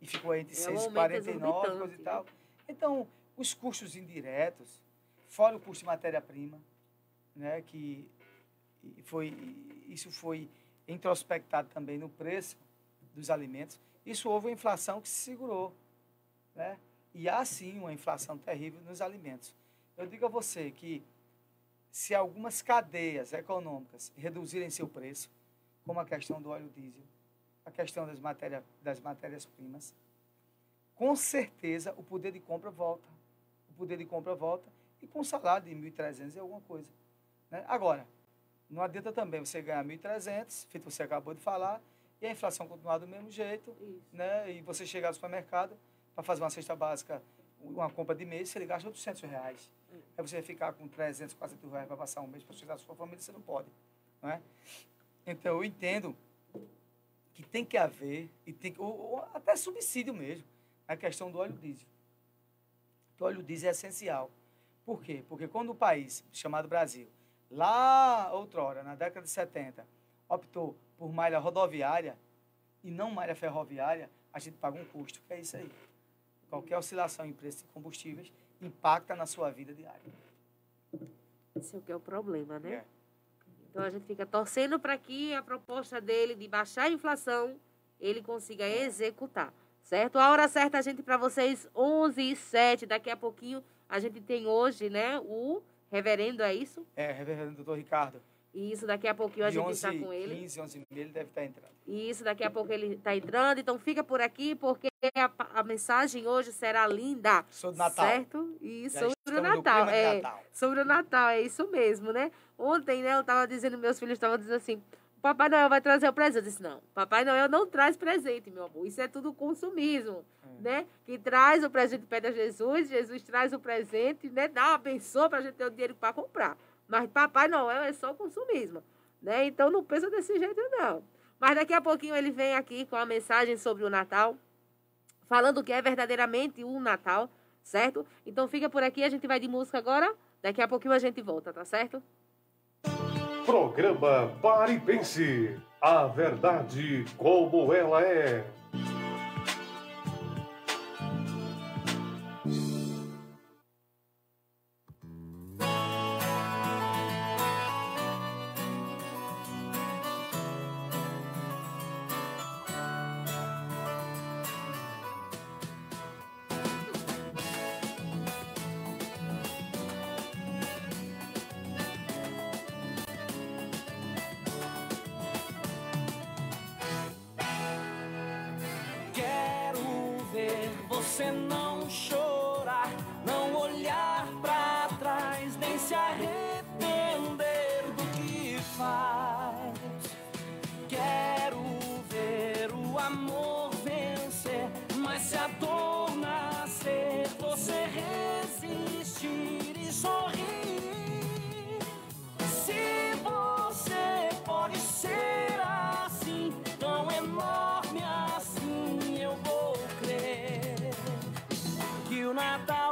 E ficou entre É um 6 e aumento 49, coisa e exorbitante, tal. né? Então, os custos indiretos, fora o custo de matéria-prima, né, que foi, isso foi introspectado também no preço dos alimentos, isso houve uma inflação que se segurou. Né? E há sim uma inflação terrível nos alimentos. Eu digo a você que se algumas cadeias econômicas reduzirem seu preço, como a questão do óleo diesel, a questão das, matéria, das matérias-primas, com certeza o poder de compra volta. O poder de compra volta e com salário de 1.300 é alguma coisa. Né? Agora, não adianta também você ganhar 1.300, feito você acabou de falar, e a inflação continuar do mesmo jeito, né? e você chegar no supermercado para fazer uma cesta básica, uma compra de mês, ele gasta 800 reais. Aí você vai ficar com 300, 400 reais para passar um mês para sustentar a sua família, você não pode. Não é? Então, eu entendo que tem que haver, e tem que, ou, ou até subsídio mesmo, a questão do óleo diesel. O óleo diesel é essencial. Por quê? Porque quando o país, chamado Brasil, lá outrora, na década de 70, optou por malha rodoviária e não malha ferroviária, a gente paga um custo, que é isso aí. Qualquer oscilação em preço de combustíveis impacta na sua vida diária. Esse é o que é o problema, né? É. Então a gente fica torcendo para que a proposta dele de baixar a inflação ele consiga executar, certo? A hora certa a gente para vocês 11 e 7, daqui a pouquinho a gente tem hoje, né, o reverendo é isso? É, reverendo doutor Ricardo. E isso daqui a pouquinho a gente 11, está com ele. 15, 11 e meia, ele deve estar entrando. E isso daqui a pouco ele está entrando, então fica por aqui porque a, a mensagem hoje será linda. Sobre Natal. Certo? E Já sobre o Natal. É, Natal. sobre o Natal, é isso mesmo, né? Ontem, né, eu tava dizendo, meus filhos estavam dizendo assim, Papai Noel vai trazer o presente. Eu disse, não, Papai Noel não traz presente, meu amor. Isso é tudo consumismo, né? Que traz o presente pede a Jesus, Jesus traz o presente, né? Dá uma abençoa pra gente ter o dinheiro para comprar. Mas Papai Noel é só consumismo, né? Então não pensa desse jeito, não. Mas daqui a pouquinho ele vem aqui com a mensagem sobre o Natal, falando o que é verdadeiramente um Natal, certo? Então fica por aqui, a gente vai de música agora. Daqui a pouquinho a gente volta, tá certo? Programa Pare e Pense. A verdade como ela é.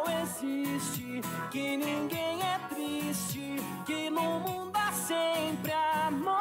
O Natal existe, que ninguém é triste, que no mundo há sempre amor.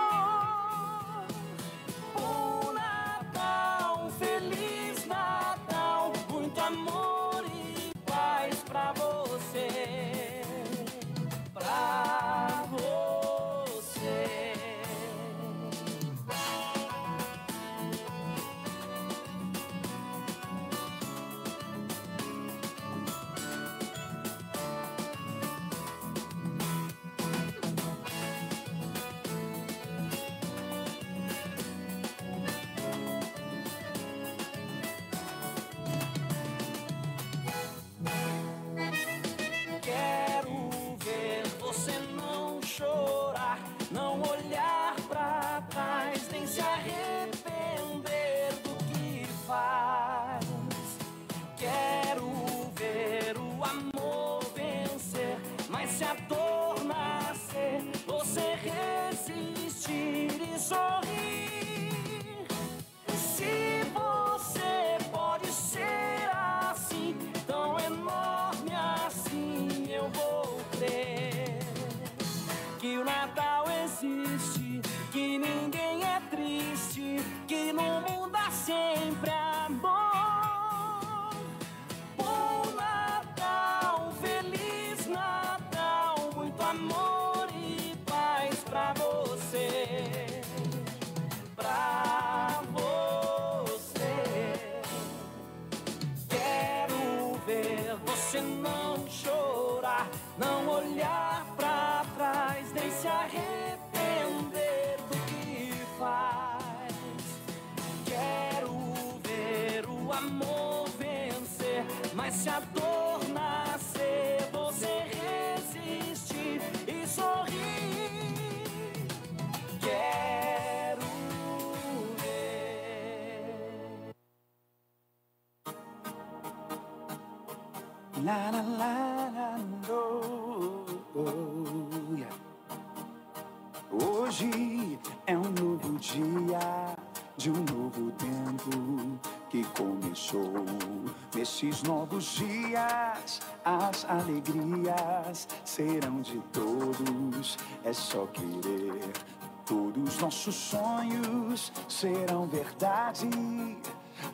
La oh. Hoje é um novo dia de um novo tempo que começou. Nesses novos dias, as alegrias serão de todos. É só querer. Todos nossos sonhos serão verdade.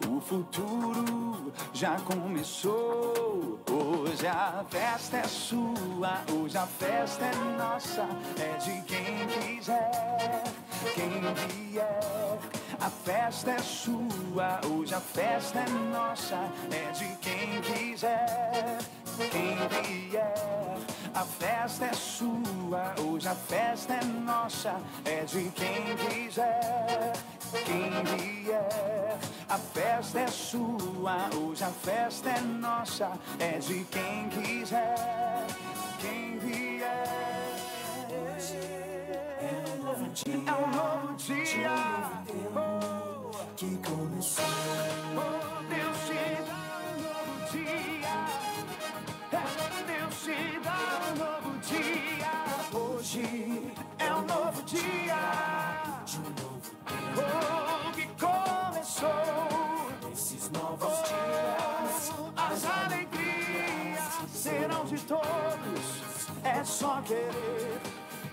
O futuro já começou. Hoje a festa é sua, hoje a festa é nossa. É de quem quiser, quem vier. A festa é sua, hoje a festa é nossa. É de quem quiser, quem vier. A festa é sua, hoje a festa é nossa. É de quem quiser, quem vier. A festa é sua, hoje a festa é nossa. É de quem quiser, quem vier. É um novo dia, É um novo dia. tempo que começou. Dia. De um novo Oh, que começou. Esses novos dias, As alegrias serão de todos. É só querer.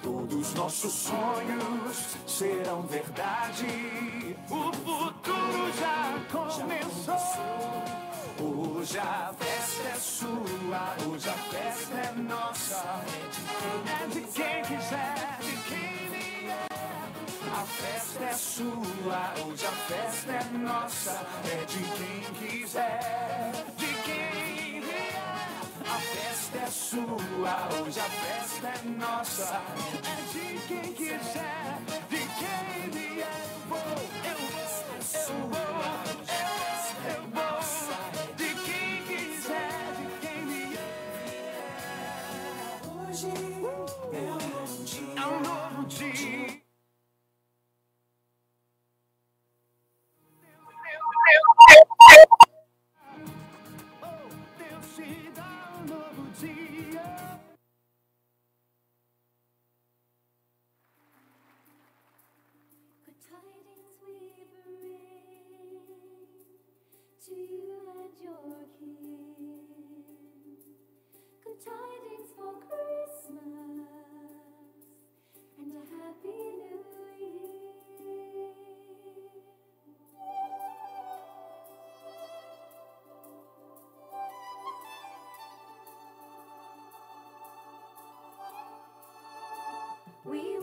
Todos nossos sonhos serão verdade. O futuro já começou. Hoje a festa é sua, hoje a festa é nossa. É de quem quiser, de quem. A festa é sua, hoje a festa é nossa. É de quem quiser, de quem vier. A festa é sua, hoje a festa é nossa. É de quem quiser, de quem vier. Eu vou, eu vou, eu vou,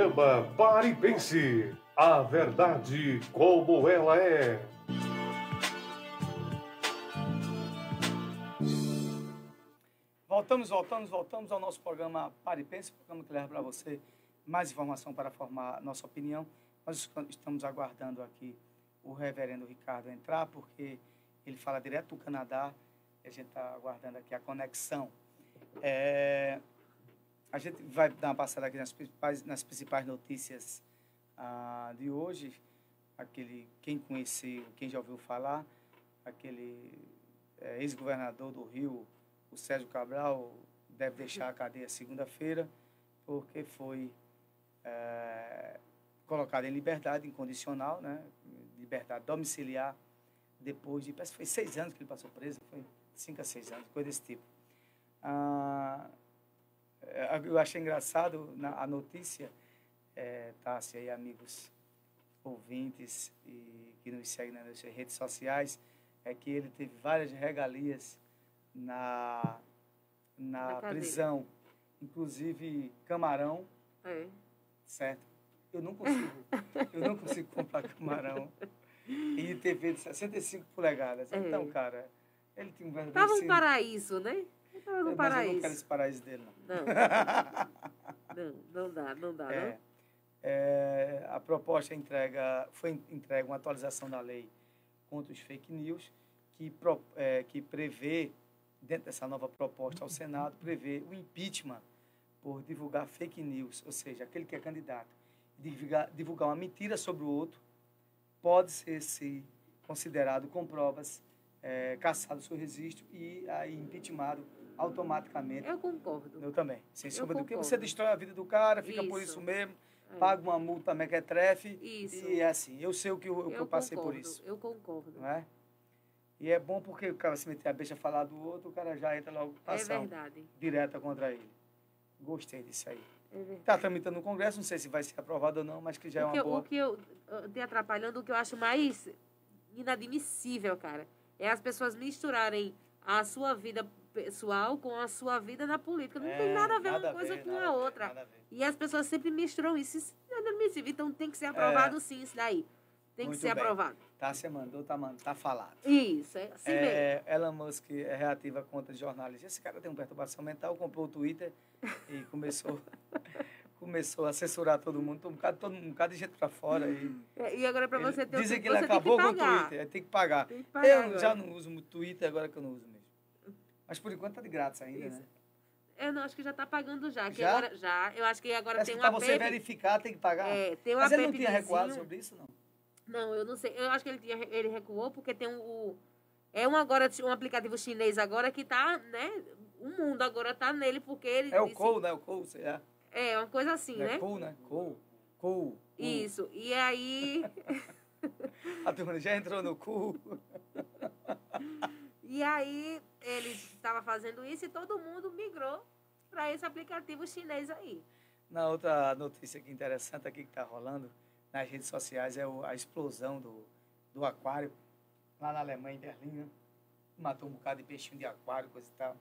Programa Pare e Pense. A verdade como ela é. Voltamos, voltamos, voltamos ao nosso programa Pare e Pense, programa que leva para você mais informação para formar nossa opinião. Nós estamos aguardando aqui o reverendo Ricardo entrar, porque ele fala direto do Canadá, a gente está aguardando aqui a conexão. É, a gente vai dar uma passada aqui nas principais, nas principais notícias ah, de hoje. Aquele, quem conheceu, quem já ouviu falar, aquele eh, ex-governador do Rio, o Sérgio Cabral, deve deixar a cadeia segunda-feira, porque foi eh, colocado em liberdade incondicional, né? liberdade domiciliar, depois de, parece que foi seis anos que ele passou preso, foi cinco a seis anos, coisa desse tipo. Ah, eu achei engraçado na, a notícia, é, Tássia e amigos ouvintes e que nos seguem nas redes sociais, é que ele teve várias regalias na, na Na prisão, inclusive camarão, É. certo? Eu não consigo, eu não consigo comprar camarão e TV de 65 polegadas. É. Então, cara, ele tinha um verdadeiro Tava um paraíso, né? Ele Tava É, no mas eu não paraíso. quero esse paraíso dele, não. Não. Não, não dá, não dá, É. não. É, a proposta entrega, foi entregue uma atualização da lei contra os fake news, que, pro, é, que prevê, dentro dessa nova proposta ao Senado, prevê o impeachment por divulgar fake news, ou seja, aquele que é candidato, divulgar, divulgar uma mentira sobre o outro, pode ser se considerado com provas, é, caçado seu registro e aí impeachmentado automaticamente. Eu concordo. Eu também. Sem Eu sombra do que você destrói a vida do cara, fica por Isso. isso mesmo, É. paga uma multa mequetrefe Isso. e é assim. Eu sei o que eu, o que eu passei por concordo, isso. Eu concordo. Não é? E é bom porque o cara se meter a beixa falar do outro, o cara já entra logo com É verdade. direta contra ele. Gostei disso aí. É verdade. Está tramitando no Congresso, não sei se vai ser aprovado ou não, mas que já é o, que, uma eu- boa. o que eu te atrapalhando, o que eu acho mais inadmissível, cara, é as pessoas misturarem a sua vida pessoal com a sua vida na política. Não tem É, nada a ver nada uma coisa ver, com a outra. ver. E as pessoas sempre misturam isso. Isso é inadmissível. Então tem que ser aprovado sim, isso daí. Tem que ser bem. aprovado. Tá, você mandou, tá, mandando, tá falado. Isso, é assim mesmo. É, Elon Musk é reativa conta de jornalistas. Esse cara tem uma perturbação mental, comprou o Twitter e começou, começou a censurar todo mundo, um bocado, todo, um bocado de gente para fora. E, É, E agora para você ter dizem que ele tem acabou com o. Twitter, tem que pagar. Tem que pagar eu agora. já não uso muito Twitter, agora que eu não uso mesmo. Mas por enquanto tá de grátis ainda, Isso. né? Eu não, acho que já está pagando já. que Já? agora- já. Eu acho que agora Parece tem que um para você verificar tem que pagar. É, tem Mas ele não tinha recuado sobre isso, não? Não, eu não sei. Eu acho que ele, tinha, ele recuou porque tem um, o. É um agora um aplicativo chinês agora que tá, né? O mundo agora tá nele porque ele. É o Cou, né? O Cou, sei lá. É, uma coisa assim, É né? Cou, né? Cou. Cou. Isso. E aí. A turma já entrou no cu. E aí ele estava fazendo isso e todo mundo migrou para esse aplicativo chinês aí. Na outra notícia aqui interessante aqui que está rolando nas redes sociais é a explosão do, do aquário lá na Alemanha, em Berlim, né? Matou um bocado de peixinho de aquário, coisa e tal.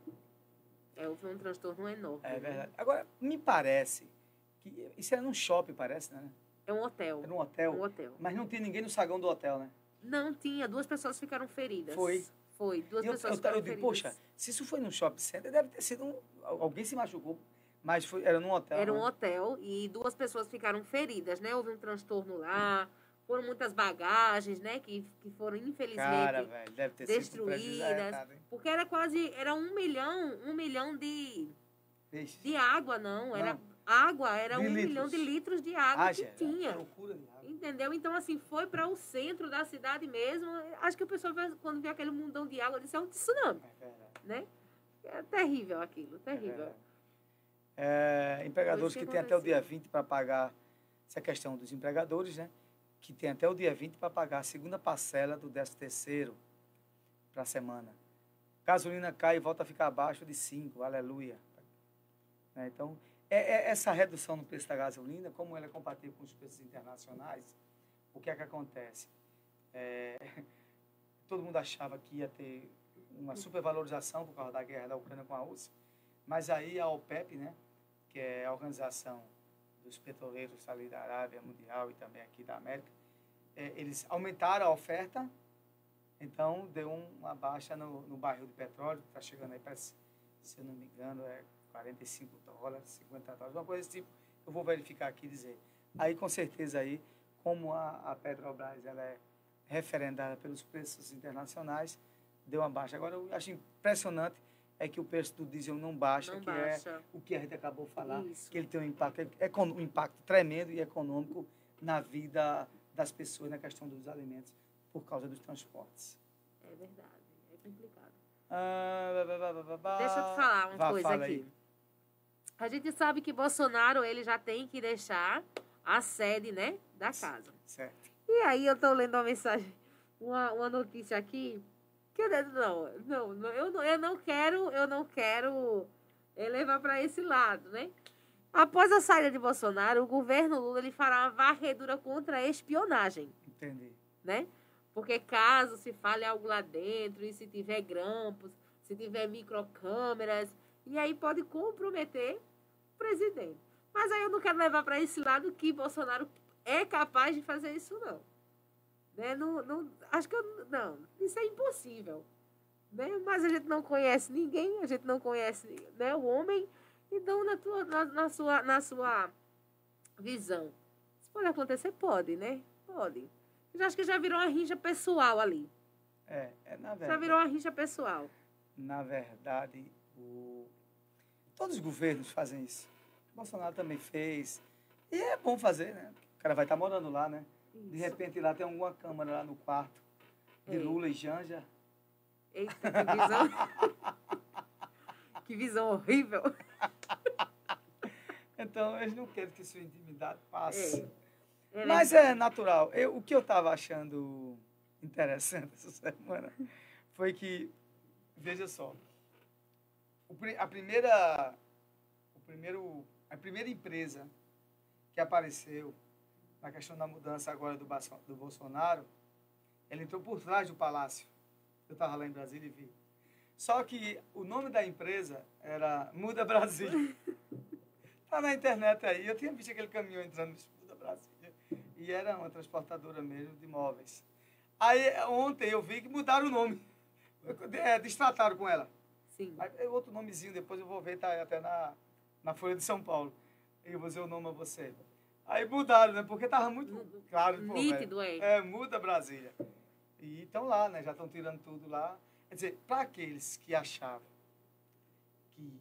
É, foi um transtorno enorme. É né? verdade. Agora, me parece que isso era num shopping, parece, né? É um hotel. Era um hotel. Um hotel. Mas não tinha ninguém no saguão do hotel, né? Não tinha, duas pessoas ficaram feridas. Foi. Foi, duas eu, pessoas eu, ficaram eu digo, poxa, se isso foi num shopping center, deve ter sido um, alguém se machucou, mas foi, era num hotel. Era um né? hotel e duas pessoas ficaram feridas, né? Houve um transtorno lá, foram muitas bagagens, né? Que, que foram, infelizmente, Cara, velho, deve ter sido um destruídas. hein? Porque era quase, era um milhão, um milhão de, de água, não. Era Não. Água, era De um litros. milhão de litros de água Ah, que tinha. loucura de água. Entendeu? Então, assim, foi para o centro da cidade mesmo. Acho que o pessoal, quando vê aquele mundão de água, disse, é um tsunami, É né? É terrível aquilo, terrível. É, empregadores Foi que que têm até o dia aconteceu. 20 para pagar, essa é a questão dos empregadores, né? Que tem até o dia 20 para pagar a segunda parcela do 13 terceiro para a semana. Gasolina cai e volta a ficar abaixo de 5, aleluia. Né, Então, é, é essa redução no preço da gasolina, como ela é compatível com os preços internacionais, o que é que acontece? É, todo mundo achava que ia ter uma supervalorização por causa da guerra da Ucrânia com a Rússia, mas aí a OPEP, né, que é a organização dos petroleiros ali da Arábia Mundial e também aqui da América, é, eles aumentaram a oferta, então deu um- uma baixa no, no barril de petróleo, está chegando aí para, se eu não me engano, é 45 dólares, 50 dólares, uma coisa desse tipo. Eu vou verificar aqui e dizer. Aí, com certeza, aí, como a, a Petrobras ela é referendada pelos preços internacionais, deu uma baixa. Agora, eu acho impressionante é que o preço do diesel não baixa, Não que baixa. é o que a gente acabou de falar, Isso. que ele tem um impacto, econ- um impacto tremendo e econômico na vida das pessoas, na questão dos alimentos, por causa dos transportes. É verdade, é complicado. Ah, bá, bá, bá. Deixa eu te falar uma Vá, coisa fala aqui. aí. A gente sabe que Bolsonaro ele já tem que deixar a sede, né, da casa. Certo. E aí eu tô lendo uma mensagem, uma, uma notícia aqui que eu não, não, não, eu não, eu não quero, eu não quero eh, levar para esse lado, né? Após a saída de Bolsonaro, o governo Lula ele fará uma varredura contra a espionagem Entendi. né? Porque caso se fale algo lá dentro, e se tiver grampos, se tiver microcâmeras, e aí pode comprometer presidente. Mas aí eu não quero levar para esse lado que Bolsonaro é capaz de fazer isso, não. Né? Não, não, acho que eu, não, isso é impossível. Né? Mas a gente não conhece ninguém, a gente não conhece né, o homem, então na, tua, na, na sua, na sua visão, Pode acontecer? Pode, né? Pode. Eu acho que já virou uma rincha pessoal ali. É, é na Já verdade. virou uma rincha pessoal. Na verdade, o... todos os governos fazem isso. O Bolsonaro também fez. E é bom fazer, né? O cara vai estar morando lá, né? De repente lá tem alguma câmara lá no quarto de É. Lula e Janja. Eita, que visão. que visão horrível. Então, eles não querem que sua intimidade passe. É. Mas é natural. Eu, o que eu estava achando interessante essa semana foi que, veja só, a primeira, o primeiro, a primeira empresa que apareceu na questão da mudança agora do, do Bolsonaro, ele entrou por trás do palácio. Eu estava lá em Brasília e vi. Só que o nome da empresa era Muda Brasil. Tá na internet aí. Eu tinha visto aquele caminhão entrando no Muda Brasília. E era uma transportadora mesmo de móveis. Aí ontem eu vi que mudaram o nome. É, destrataram com ela. Sim. Aí, é outro nomezinho, depois eu vou ver, tá até na, na Folha de São Paulo. E eu vou dizer o nome a você. Aí mudaram, né? Porque tava muito claro. pô, Nítido, é. É, muda Brasília. E estão lá, né? Já estão tirando tudo lá. Quer dizer, para aqueles que achavam que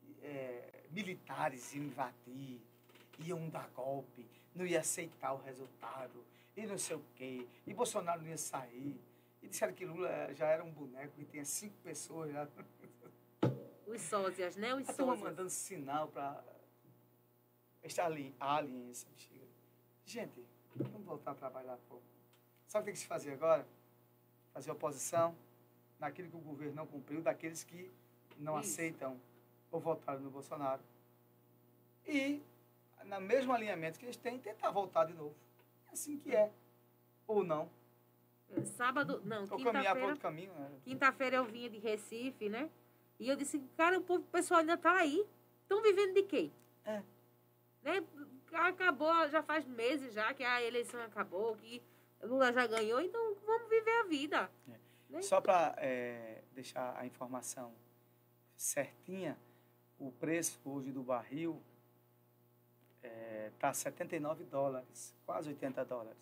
que, é, militares iam invadir, iam dar golpe, não ia aceitar o resultado, e não sei o quê, e Bolsonaro não ia sair. E disseram que Lula já era um boneco e tinha cinco pessoas já. Os sósias, né? Os A sósias. mandando sinal para estar ali, aliens. bexiga. Gente, vamos voltar a trabalhar, pô. Sabe o que tem que se fazer agora? Fazer oposição naquilo que o governo não cumpriu, daqueles que não Isso. aceitam ou votaram no Bolsonaro. E, no mesmo alinhamento que eles têm, tentar voltar de novo. É assim que é. Ou não. Sábado, não, quinta-feira. Né? Quinta-feira eu vinha de Recife, né? E eu disse, cara, o povo- o pessoal ainda tá aí. Estão vivendo de quê? É. Né? Acabou, já faz meses já que a eleição acabou, que Lula já ganhou, então vamos viver a vida. Né? Só para deixar a informação certinha, o preço hoje do barril está 79 dólares, quase 80 dólares.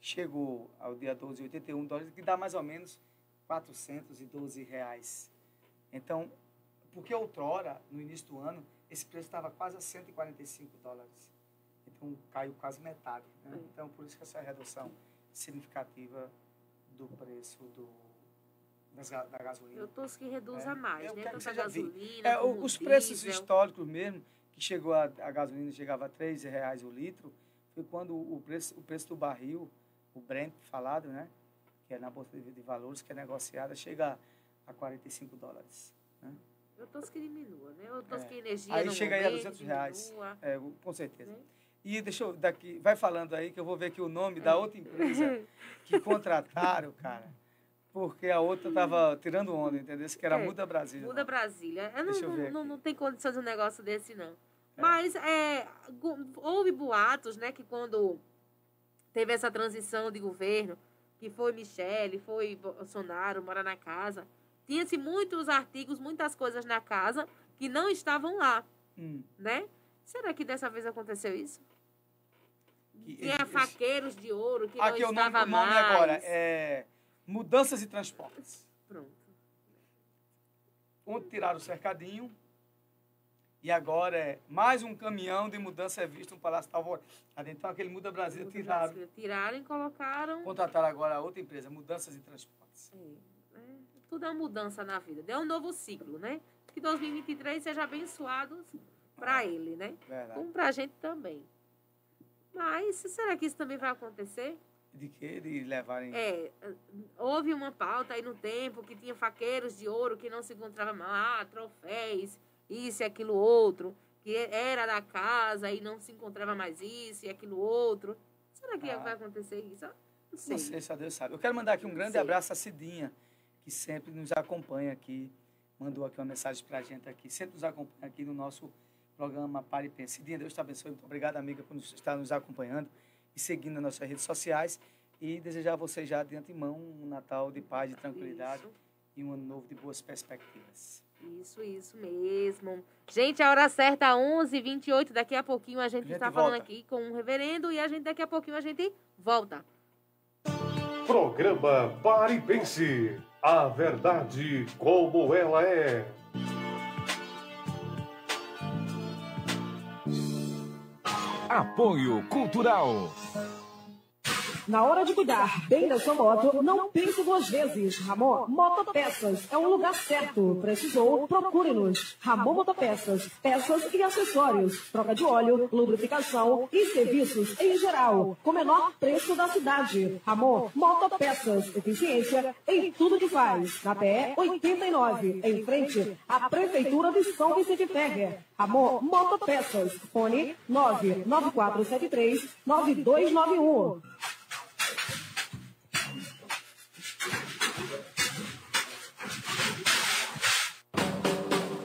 Chegou ao dia 12, 81 dólares, que dá mais ou menos 412 reais. Então, porque outrora, no início do ano, esse preço estava quase a 145 dólares. Então, caiu quase metade. Né? Então, por isso que essa redução significativa do preço do, das da gasolina. Eu torço que reduza É, mais, eu né? que vi- gasolina, É, os preços diesel. históricos mesmo, que chegou a, a gasolina chegava a R$ reais o litro, foi quando o preço, o preço do barril, o Brent falado, né? Que é na Bolsa de, Valores, que é negociada, chega a 45 dólares. Né? Eu torço que diminua, né? Eu torço É. que energia Aí chega aí a momento 200 reais. É, com certeza. Né? E deixa eu daqui, vai falando aí que eu vou ver aqui o nome É. da outra empresa que contrataram, cara, porque a outra tava tirando onda, entendeu? Que era É, Muda Brasil. Muda Brasília. Eu não, Deixa eu ver não, não tem condições de um negócio desse, não. Mas é, houve boatos, né, que quando teve essa transição de governo, que foi Michele, foi Bolsonaro, mora na casa, tinha-se muitos artigos, muitas coisas na casa que não estavam lá, Hum. né? Será que dessa vez aconteceu isso? Que Tinha esse- faqueiros de ouro que Aqui não o nome, estava o nome mais. agora é Mudanças e Transportes. Pronto. Ontem tiraram o cercadinho e agora é mais um caminhão de mudança é visto no Palácio da Alvorada. Então aquele Muda Brasil tiraram. Tiraram e colocaram. Contrataram agora a outra empresa, Mudanças e Transportes. É, tudo é uma mudança na vida. É um novo ciclo, né? Que 2023 seja abençoado para ele, né? Verdade. Como para a gente também. Mas será que isso também vai acontecer? De quê? De levarem. É, houve uma pauta aí no tempo que tinha faqueiros de ouro que não se encontrava mais, ah, troféus, isso e aquilo outro, que era da casa e não se encontrava mais isso e aquilo outro. Será que Ah. vai acontecer isso? Não sei. Não sei, só Deus sabe. Eu quero mandar aqui um grande Sei. abraço à Cidinha, que sempre nos acompanha aqui. Mandou aqui uma mensagem pra gente aqui. Sempre nos acompanha aqui no nosso programa Pare e Pense. Cidinha, Deus te abençoe. Muito obrigado, amiga, por estar nos acompanhando e seguindo nas nossas redes sociais. E desejar a você já de antemão um Natal de paz e tranquilidade Isso. e um ano novo de boas perspectivas. Isso, isso mesmo. Gente, a hora certa, 11h28. Daqui a pouquinho a gente gente está falando aqui com o reverendo e a gente daqui a pouquinho a gente volta. Programa Pare e Pense. A verdade como ela é. Apoio Cultural. Na hora de cuidar bem da sua moto, não pense duas vezes. Ramon Motopeças é o lugar certo. Precisou? Procure-nos. Ramon Motopeças, peças e acessórios, troca de óleo, lubrificação e serviços em geral, com menor preço da cidade. Ramon Motopeças, eficiência em tudo que faz. Na PE 89, em frente à Prefeitura de São Vicente Ferrer. Ramon Motopeças, fone 99473 9291.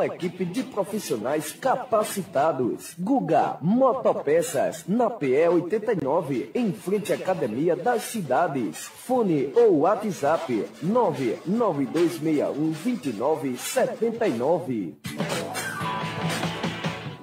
uma equipe de profissionais capacitados. Guga Motopeças, na PE 89, em frente à Academia das Cidades. Fone ou WhatsApp 99261 2979.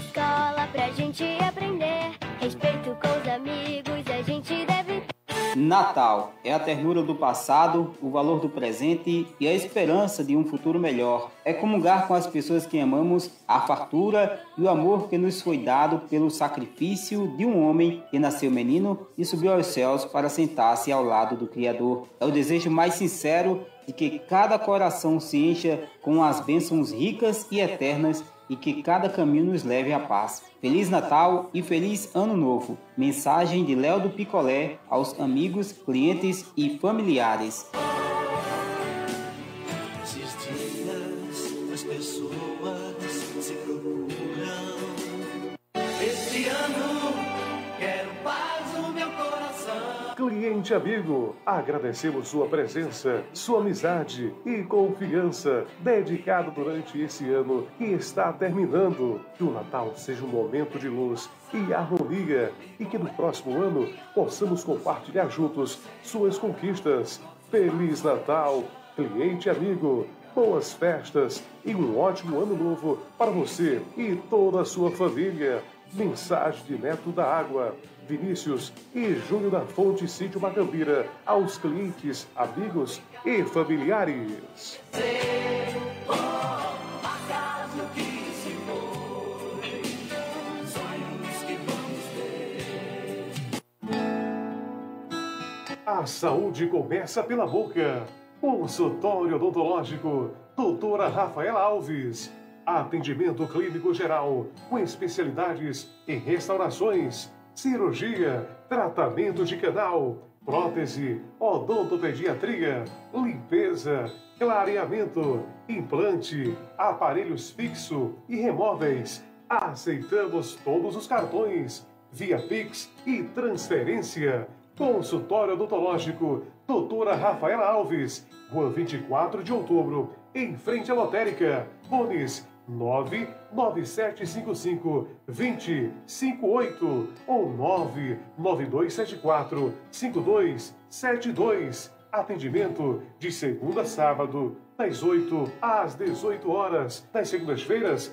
Escola pra gente aprender. Respeito com os amigos, a gente deve. Natal é a ternura do passado, o valor do presente e a esperança de um futuro melhor. É comungar com as pessoas que amamos a fartura e o amor que nos foi dado pelo sacrifício de um homem que nasceu menino e subiu aos céus para sentar-se ao lado do Criador. É o desejo mais sincero de que cada coração se encha com as bênçãos ricas e eternas e que cada caminho nos leve à paz. Feliz Natal e feliz Ano Novo. Mensagem de Léo do Picolé aos amigos, clientes e familiares. Cliente amigo, agradecemos sua presença, sua amizade e confiança dedicado durante esse ano que está terminando. Que o Natal seja um momento de luz e harmonia e que no próximo ano possamos compartilhar juntos suas conquistas. Feliz Natal, cliente amigo. Boas festas e um ótimo ano novo para você e toda a sua família. Mensagem de Neto da Água, Vinícius e Júnior da Fonte Sítio Macambira aos clientes, amigos e familiares. A saúde começa pela boca. Consultório odontológico, doutora Rafaela Alves. Atendimento clínico geral, com especialidades em restaurações, cirurgia, tratamento de canal, prótese, odontopediatria, limpeza, clareamento, implante, aparelhos fixo e remóveis. Aceitamos todos os cartões, via Pix e transferência. Consultório odontológico, doutora Rafaela Alves, Rua 24 de outubro, em frente à lotérica. Fones 99755 2058 ou 99274 5272. Atendimento de segunda a sábado, das 8 às 18 horas. Das segundas-feiras,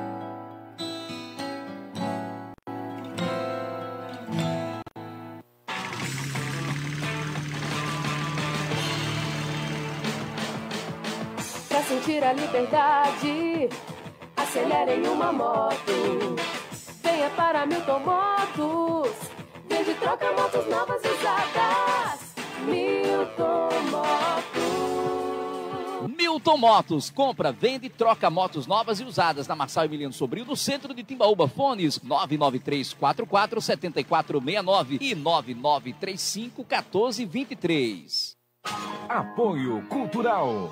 Sentir a liberdade, acelere em uma moto. Venha para Milton Motos. Vende e troca motos novas e usadas. Milton Motos. Milton Motos, compra, vende e troca motos novas e usadas na Marçal Emiliano Sobrinho, no centro de Timbaúba. Fones 99344 7469 e 9935 1423. Apoio Cultural.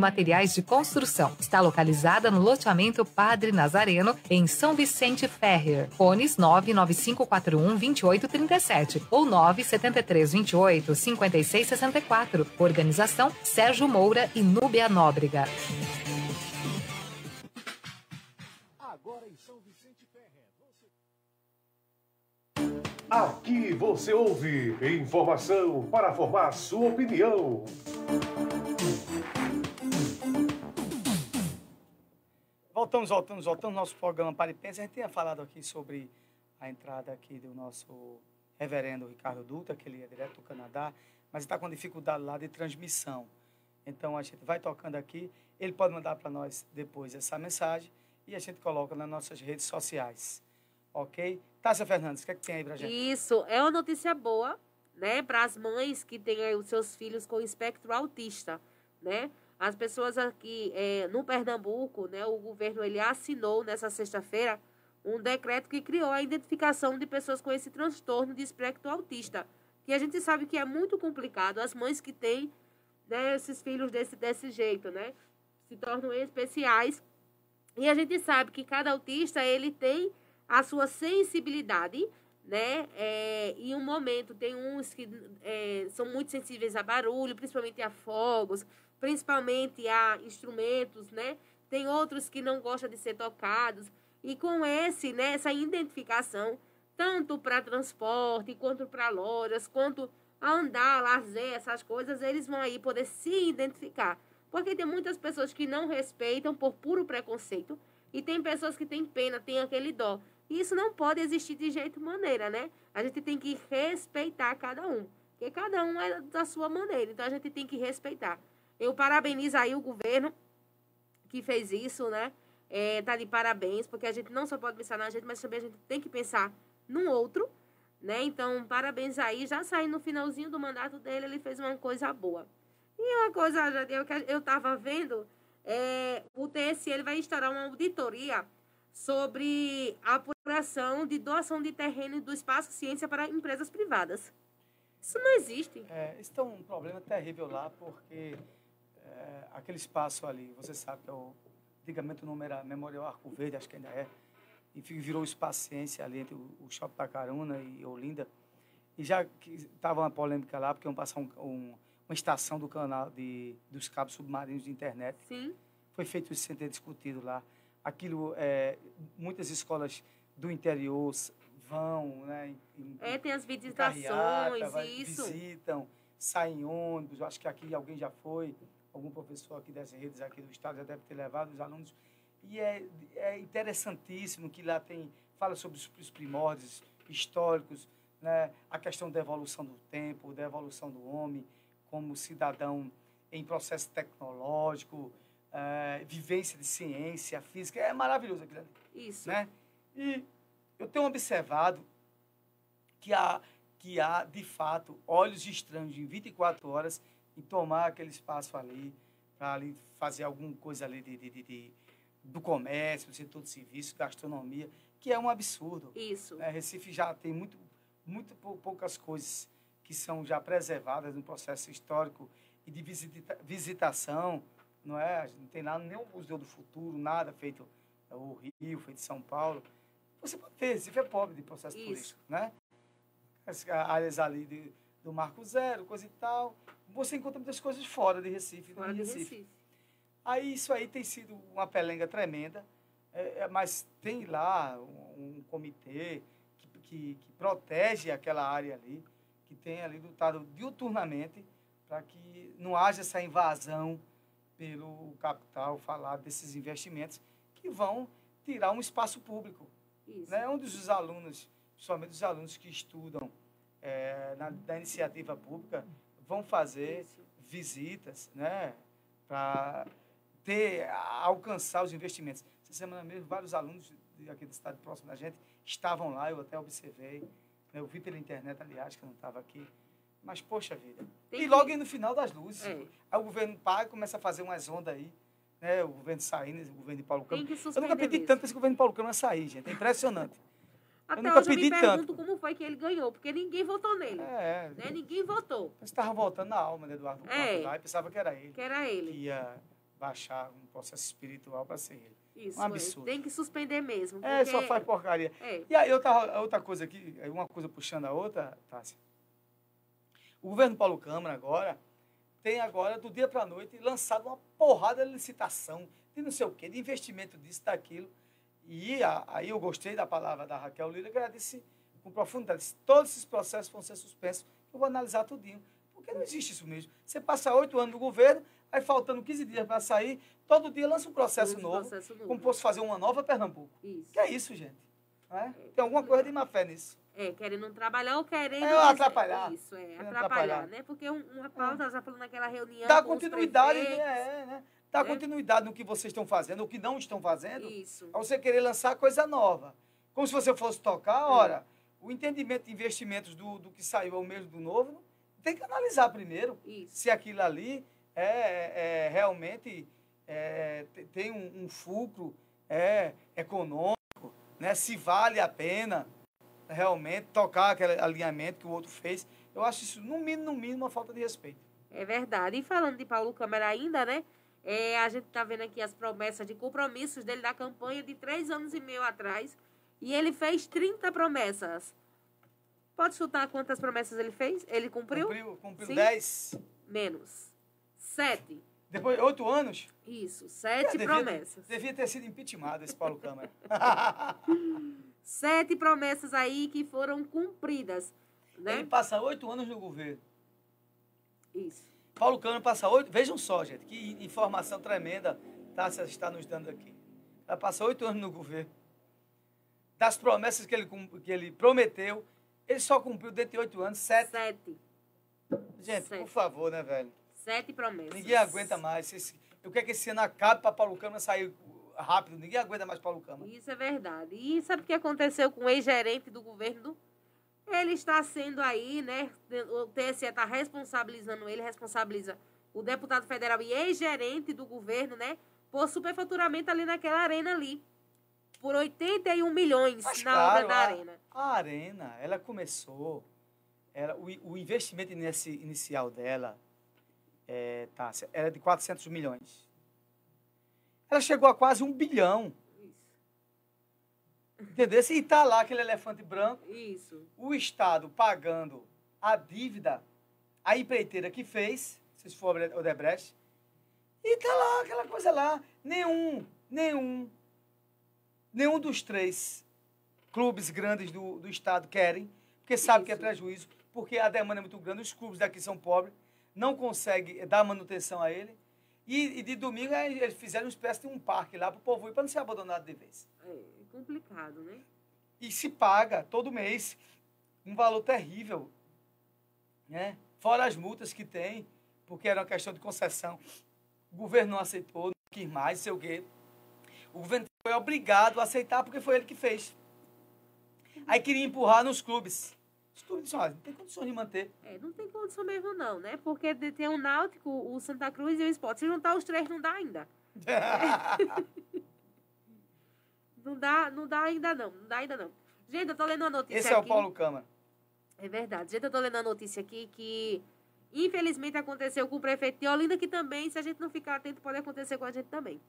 Materiais de Construção. Está localizada no loteamento Padre Nazareno, em São Vicente Ferrer. Fones 99541 2837 ou 97328 5664. Organização Sérgio Moura e Núbia Nóbrega. Agora em São Vicente Ferrer. Aqui você ouve informação para formar sua opinião. Voltamos, voltamos, voltamos ao nosso programa Para e Pensa. A gente tinha falado aqui sobre a entrada aqui do nosso reverendo Ricardo Dutra, que ele é direto do Canadá, mas está com dificuldade lá de transmissão. Então a gente vai tocando aqui. Ele pode mandar para nós depois essa mensagem e a gente coloca nas nossas redes sociais. Ok? Tássia Fernandes, o que, é que tem aí pra gente? Isso é uma notícia boa, né, para as mães que têm os seus filhos com espectro autista, né? As pessoas aqui é, no Pernambuco, né, o governo ele assinou nessa sexta-feira um decreto que criou a identificação de pessoas com esse transtorno de espectro autista, que a gente sabe que é muito complicado. As mães que têm né, esses filhos desse, desse jeito, né, se tornam especiais. E a gente sabe que cada autista ele tem a sua sensibilidade, né? É, em um momento tem uns que é, são muito sensíveis a barulho, principalmente a fogos, principalmente a instrumentos, né? Tem outros que não gostam de ser tocados. E com esse, né, essa identificação, tanto para transporte, quanto para lojas, quanto a andar, lazer, essas coisas, eles vão aí poder se identificar. Porque tem muitas pessoas que não respeitam por puro preconceito e tem pessoas que têm pena, têm aquele dó. E isso não pode existir de jeito maneira, né? A gente tem que respeitar cada um. Porque cada um é da sua maneira. Então a gente tem que respeitar. Eu parabenizo aí o governo que fez isso, né? É, tá de parabéns, porque a gente não só pode pensar na gente, mas também a gente tem que pensar no outro, né? Então, parabéns aí. Já saindo no finalzinho do mandato dele, ele fez uma coisa boa. E uma coisa, eu, eu tava vendo, é, o TSE ele vai instaurar uma auditoria sobre a apuração de doação de terreno do espaço ciência para empresas privadas. Isso não existe. É, isso é um problema terrível lá, porque é, aquele espaço ali, você sabe que é o, antigamente o nome era Memorial Arco Verde, acho que ainda é, e virou Espaço Ciência ali entre o, o Shopping Pacaruna e Olinda. E já que estava uma polêmica lá, porque iam passar um- um- uma estação do canal de, dos cabos submarinos de internet. Sim. Foi feito isso sem ter discutido lá. Aquilo, é, muitas escolas do interior vão, né? em- É, tem as visitações, carreata, vai- isso. Visitam, saem em ônibus. Eu acho que aqui alguém já foi, algum professor aqui das redes aqui do estado já deve ter levado os alunos. E é, é interessantíssimo que lá tem, fala sobre os, os primórdios históricos, né? a questão da evolução do tempo, da evolução do homem como cidadão em processo tecnológico, eh, vivência de ciência, física. É maravilhoso aquilo ali Isso. né? E eu tenho observado que há, que há, de fato, olhos estranhos em 24 horas em tomar aquele espaço ali, para ali fazer alguma coisa ali de, de, de- do comércio, do setor de serviço, gastronomia, que é um absurdo. Isso. né? Recife já tem muito, muito pou- poucas coisas que são já preservadas no processo histórico e de visita, visitação, não é? Não tem nada, nem o Museu do Futuro, nada feito é, o Rio, feito São Paulo. Você pode ver, Recife é pobre de processo Isso. turístico, né? As áreas ali de, do Marco Zero, coisa e tal. Você encontra muitas coisas fora de Recife, Fora de Recife. Recife. Aí isso aí tem sido uma pelenga tremenda, é, é, mas tem lá um, um comitê que, que, que protege aquela área ali, que tem ali lutado diuturnamente para que não haja essa invasão pelo capital falado desses investimentos que vão tirar um espaço público. Isso. Né? Onde os alunos, principalmente os alunos que estudam é, na, da iniciativa pública, vão fazer visitas né? para ter, alcançar os investimentos. Essa semana mesmo, vários alunos aqui da cidade próxima da gente estavam lá, eu até observei. né? Eu vi pela internet, aliás, que eu não estava aqui. Mas, poxa vida. Tem e logo no final das luzes. É. Aí o governo paga e começa a fazer umas ondas aí. Né? O governo saindo, o governo de Paulo Câmara. Eu nunca pedi mesmo. tanto para esse governo de Paulo Câmara sair, gente. É impressionante. Até nunca hoje eu me pergunto tanto. como foi que ele ganhou, porque ninguém votou nele. É. Né? Ninguém votou. Você estava voltando na alma de Eduardo É. Lá e pensava que era ele. Que era ele. Que ia baixar um processo espiritual para ser ele. Isso, um é. absurdo. tem que suspender mesmo. É, só faz porcaria. É. E aí, outra, outra coisa aqui, uma coisa puxando a outra, Tássia. O governo Paulo Câmara agora tem agora, do dia para a noite, lançado uma porrada de licitação, de não sei o quê, de investimento disso, daquilo. E a- aí eu gostei da palavra da Raquel Lira, que ela disse com profundidade, disse, todos esses processos vão ser suspensos, eu vou analisar tudinho. Porque não existe isso mesmo. Você passa oito anos no governo, aí faltando 15 dias para sair, todo dia lança um processo, novo, processo novo. como fosse fazer uma nova Pernambuco. Isso. Que é isso, gente? Não é? Tem alguma coisa de má fé nisso. É, querendo trabalhar ou querendo... É, atrapalhar. Isso, é, atrapalhar, atrapalhar. né? Porque um- uma pauta, já falou naquela reunião Dá continuidade, né? É, né? Dá né? continuidade no que vocês estão fazendo, o que não estão fazendo. Isso. É você querer lançar coisa nova. Como se você fosse tocar, ora, o entendimento de investimentos do, do que saiu ao mesmo do novo, tem que analisar primeiro Isso. se aquilo ali é, é realmente é, te- tem um, um fulcro é, econômico, né? se vale a pena realmente tocar aquele alinhamento que o outro fez. Eu acho isso, no mínimo, no mínimo, uma falta de respeito. É verdade. E falando de Paulo Câmara ainda, né? É, a gente tá vendo aqui as promessas de compromissos dele da campanha de três anos e meio atrás. E ele fez 30 promessas. Pode chutar quantas promessas ele fez? Ele cumpriu? Cumpriu, cumpriu Sim? 10. Menos. Sete. Depois de oito anos? Isso, sete devia- promessas. Devia ter sido impeachmentado esse Paulo Câmara. Sete promessas aí que foram cumpridas. Né? Ele passa oito anos no governo. Isso. Paulo Câmara passa oito. Vejam só, gente, que informação tremenda Tássia está nos dando aqui. Ela passa oito anos no governo. Das promessas que ele, que ele prometeu, ele só cumpriu dentro de oito anos sete. Sete. Gente, Sete. por favor, né, velho? Sete promessas. Ninguém aguenta mais. Esse- eu quero que esse ano acabe para Paulo Câmara sair rápido. Ninguém aguenta mais Paulo Câmara. Isso é verdade. E sabe o que aconteceu com o ex-gerente do governo? Ele está sendo aí, né? O TSE está responsabilizando ele, responsabiliza o deputado federal e ex-gerente do governo, né? Por superfaturamento ali naquela arena ali. Por 81 milhões Mas, na claro, obra da a- arena. A Arena, ela começou. Ela, o, o investimento nesse, inicial dela, é, Tássia, era de 400 milhões. Ela chegou a quase um bilhão. Entendeu? E tá lá aquele elefante branco. Isso. O Estado pagando a dívida, a empreiteira que fez, se for o Odebrecht, e tá lá aquela coisa lá. Nenhum, nenhum, nenhum dos três clubes grandes do, do Estado querem, porque sabe que é prejuízo, porque a demanda é muito grande, os clubes daqui são pobres, não conseguem dar manutenção a ele. E, e de domingo aí eles fizeram uma espécie de um parque lá para o povo ir para não ser abandonado de vez. É complicado, né? E se paga todo mês um valor terrível, né? Fora as multas que tem, porque era uma questão de concessão. O governo não aceitou, não quis mais, sei o quê. O governo foi obrigado a aceitar porque foi ele que fez. Aí queria empurrar nos clubes. Os clubes disseram, olha, não tem condições de manter. É, não tem condição mesmo não, né? Porque tem o Náutico, o Santa Cruz e o Sport. Se juntar os três, não dá ainda. Não dá, não dá ainda não, não dá ainda não. Gente, eu tô lendo uma notícia Esse é o aqui. Paulo Câmara. É verdade. Gente, eu tô lendo a notícia aqui que infelizmente aconteceu com o prefeito de Olinda, que também, se a gente não ficar atento, pode acontecer com a gente também.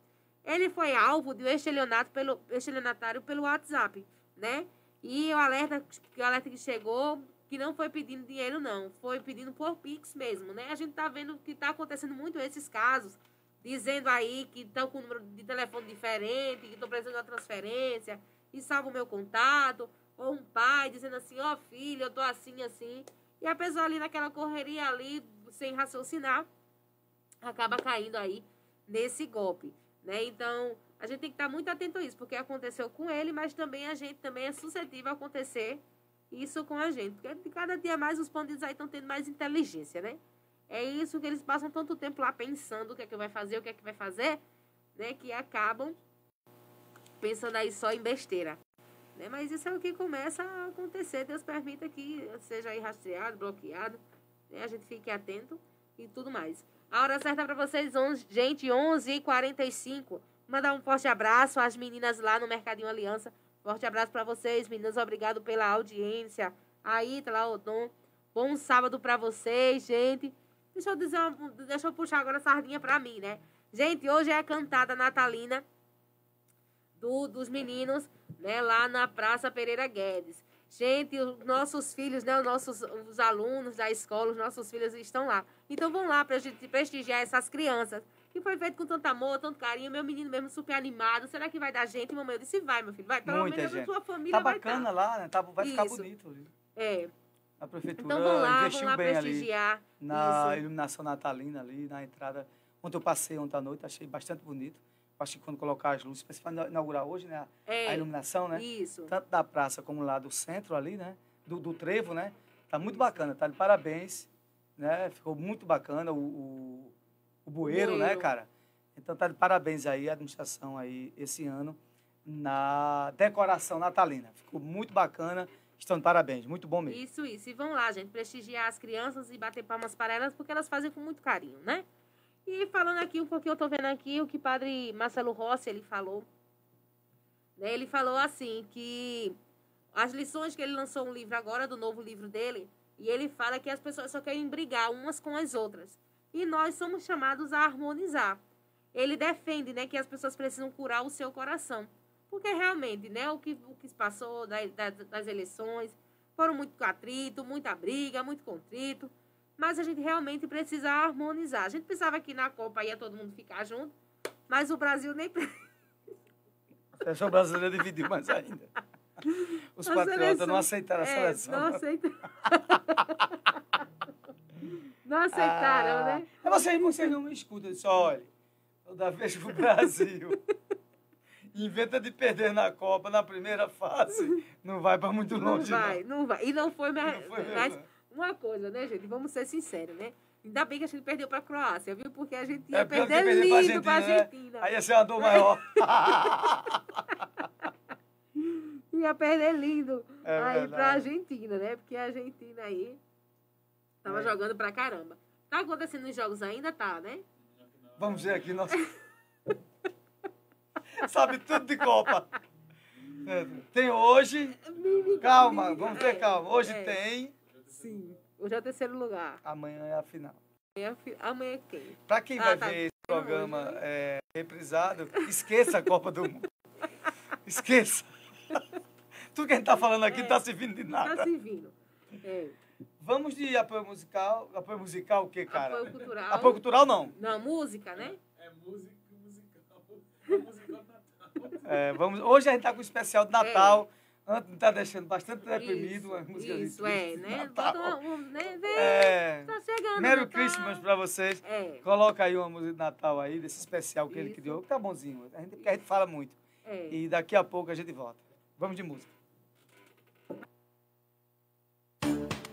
Ele foi alvo de um estelionato pelo, estelionatário pelo WhatsApp, né? E o alerta, o alerta que chegou, que não foi pedindo dinheiro, não. Foi pedindo por Pix mesmo, né? A gente tá vendo que tá acontecendo muito esses casos, dizendo aí que estão com número de telefone diferente, que estão precisando de uma transferência, e salva o meu contato. Ou um pai dizendo assim, ó filho, eu tô assim, assim. E a pessoa ali naquela correria ali, sem raciocinar, acaba caindo aí nesse golpe, né? Então, a gente tem que estar muito atento a isso, porque aconteceu com ele, mas também a gente também é suscetível a acontecer isso com a gente. Porque cada dia mais os bandidos aí estão tendo mais inteligência, né? É isso que eles passam tanto tempo lá pensando o que é que vai fazer, o que é que vai fazer, né? Que acabam pensando aí só em besteira. Né? Mas isso é o que começa a acontecer. Deus permita que seja aí rastreado, bloqueado. Né? A gente fique atento e tudo mais. A hora certa para vocês, 11, gente, 11h45. Mandar um forte abraço às meninas lá no Mercadinho Aliança. Forte abraço para vocês, meninas. Obrigado pela audiência. Aí, tá lá o Dom. Bom sábado para vocês, gente. Deixa eu dizer, uma, deixa eu puxar agora a sardinha para mim, né? Gente, hoje é a cantada natalina do, dos meninos, né, lá na Praça Pereira Guedes. Gente, os nossos filhos, né, os nossos os alunos da escola, os nossos filhos estão lá. Então vão lá para a gente prestigiar essas crianças. Que foi feito com tanto amor, tanto carinho. Meu menino mesmo super animado. Será que vai dar gente? Mamãe, eu disse, vai, meu filho, vai. Pelo Muita menos gente. a sua família Tá vai bacana lá, né? Tá, vai ficar Isso. bonito ali. É. A prefeitura Então vão lá, investiu vão lá bem ali prestigiar. na Isso. iluminação natalina ali, na entrada. Ontem eu passei ontem à noite, achei bastante bonito. Acho que quando colocar as luzes, vai inaugurar hoje, né? a- É, A iluminação, né? Isso. Tanto da praça como lá do centro ali, né? Do, do trevo, né? Tá muito bacana, tá de parabéns, né? Ficou muito bacana o, o, o bueiro, né, Bueiro. cara? Então tá de parabéns aí a administração aí esse ano na decoração natalina. Ficou muito bacana. Estão de parabéns, muito bom mesmo. Isso, isso. E vão lá, gente, prestigiar as crianças e bater palmas para elas, porque elas fazem com muito carinho, né? E falando aqui um pouquinho, eu tô vendo aqui o que padre Marcelo Rossi, ele falou. Né? Ele falou assim, que as lições que ele lançou um livro agora, do novo livro dele, e ele fala que as pessoas só querem brigar umas com as outras. E nós somos chamados a harmonizar. Ele defende, né, que as pessoas precisam curar o seu coração. Porque realmente, né, o que, o que se passou da- da- das eleições, foram muito atrito, muita briga, muito contrito. Mas a gente realmente precisa harmonizar. A gente pensava que na Copa ia todo mundo ficar junto, mas o Brasil nem A brasileira dividiu mais ainda. Os A patriotas seleção- não aceitaram a é, seleção. Não aceitaram. não aceitaram, Ah, né? é vocês, vocês não me escutam. Só olha, toda vez que o Brasil inventa de perder na Copa, na primeira fase, não vai para muito Não longe. vai, não vai. E não foi, mais, foi mesmo, mas né? uma coisa, né, gente? Vamos ser sinceros, né? Ainda bem que a gente perdeu pra Croácia, viu? Porque a gente ia É perder perder lindo pra Argentina, né? Argentina. Aí ia ser uma dor maior. ia perder lindo É aí verdade. pra Argentina, né? Porque a Argentina aí tava É. jogando pra caramba. Tá acontecendo nos jogos ainda? Tá, né? Vamos ver aqui, nossa. Sabe tudo de Copa. É, Tem hoje. Calma, vamos ter calma. Hoje é. tem. Sim. Hoje é o terceiro lugar. Amanhã é a final. Amanhã, fi- amanhã é quem? Pra quem Ah, vai tá. ver esse programa hoje, é, reprisado, esqueça a Copa do Mundo. Esqueça. Tudo que a gente tá falando aqui não tá servindo de nada. Tá servindo. É. Vamos de apoio musical. Apoio musical o quê, cara? Apoio cultural. Apoio cultural não. Não, música, né? É música. É, vamos, hoje a gente tá com o especial de Natal. Antônio tá deixando bastante deprimido. uma música É. Isso, é, né? Natal. Bota uma, um, né? Vem, É. tá chegando. Merry. Christmas pra vocês. É. Coloca aí uma música de Natal aí, desse especial que ele Isso. criou, que tá bonzinho. A gente, porque a gente fala muito. É. E daqui a pouco a gente volta. Vamos de música.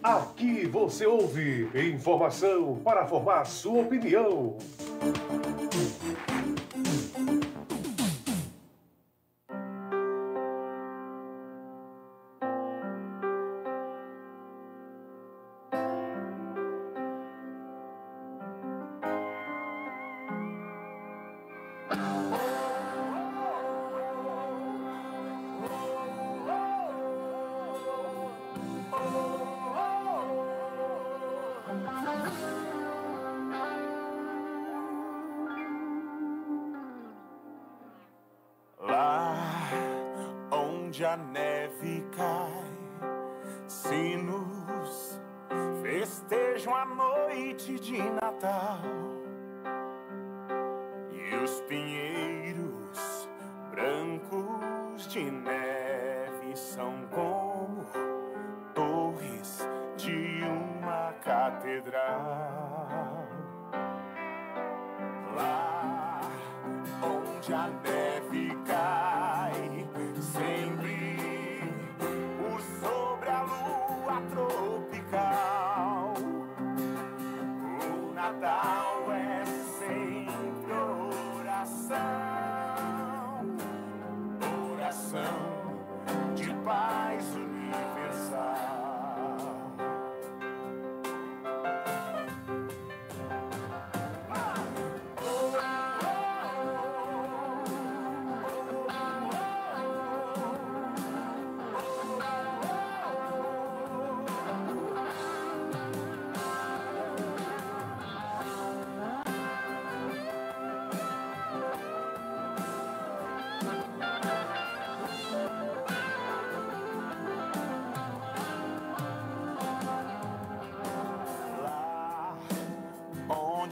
Aqui você ouve informação para formar sua opinião.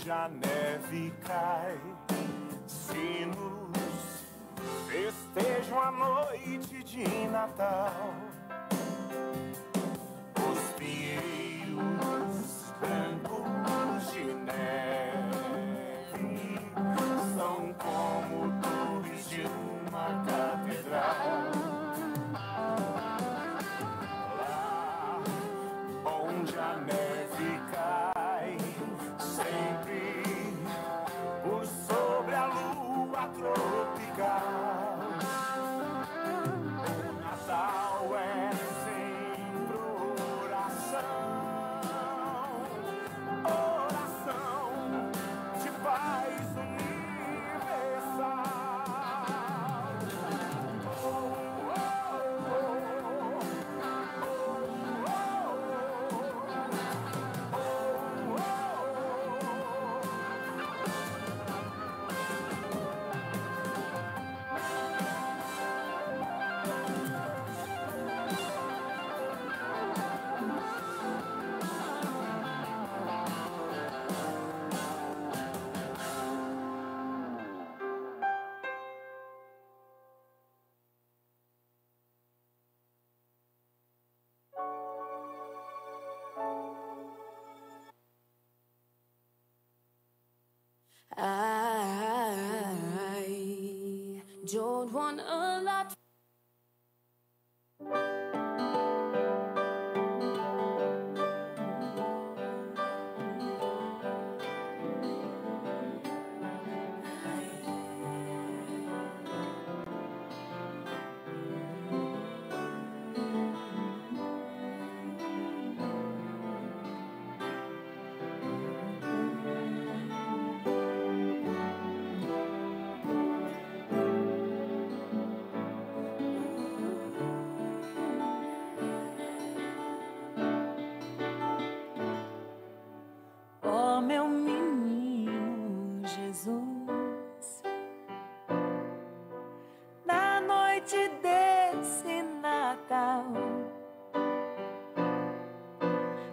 Onde a neve cai, sinos festejam a noite de Natal.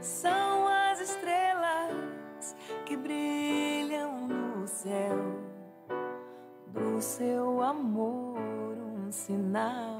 São as estrelas que brilham no céu do seu amor, um sinal.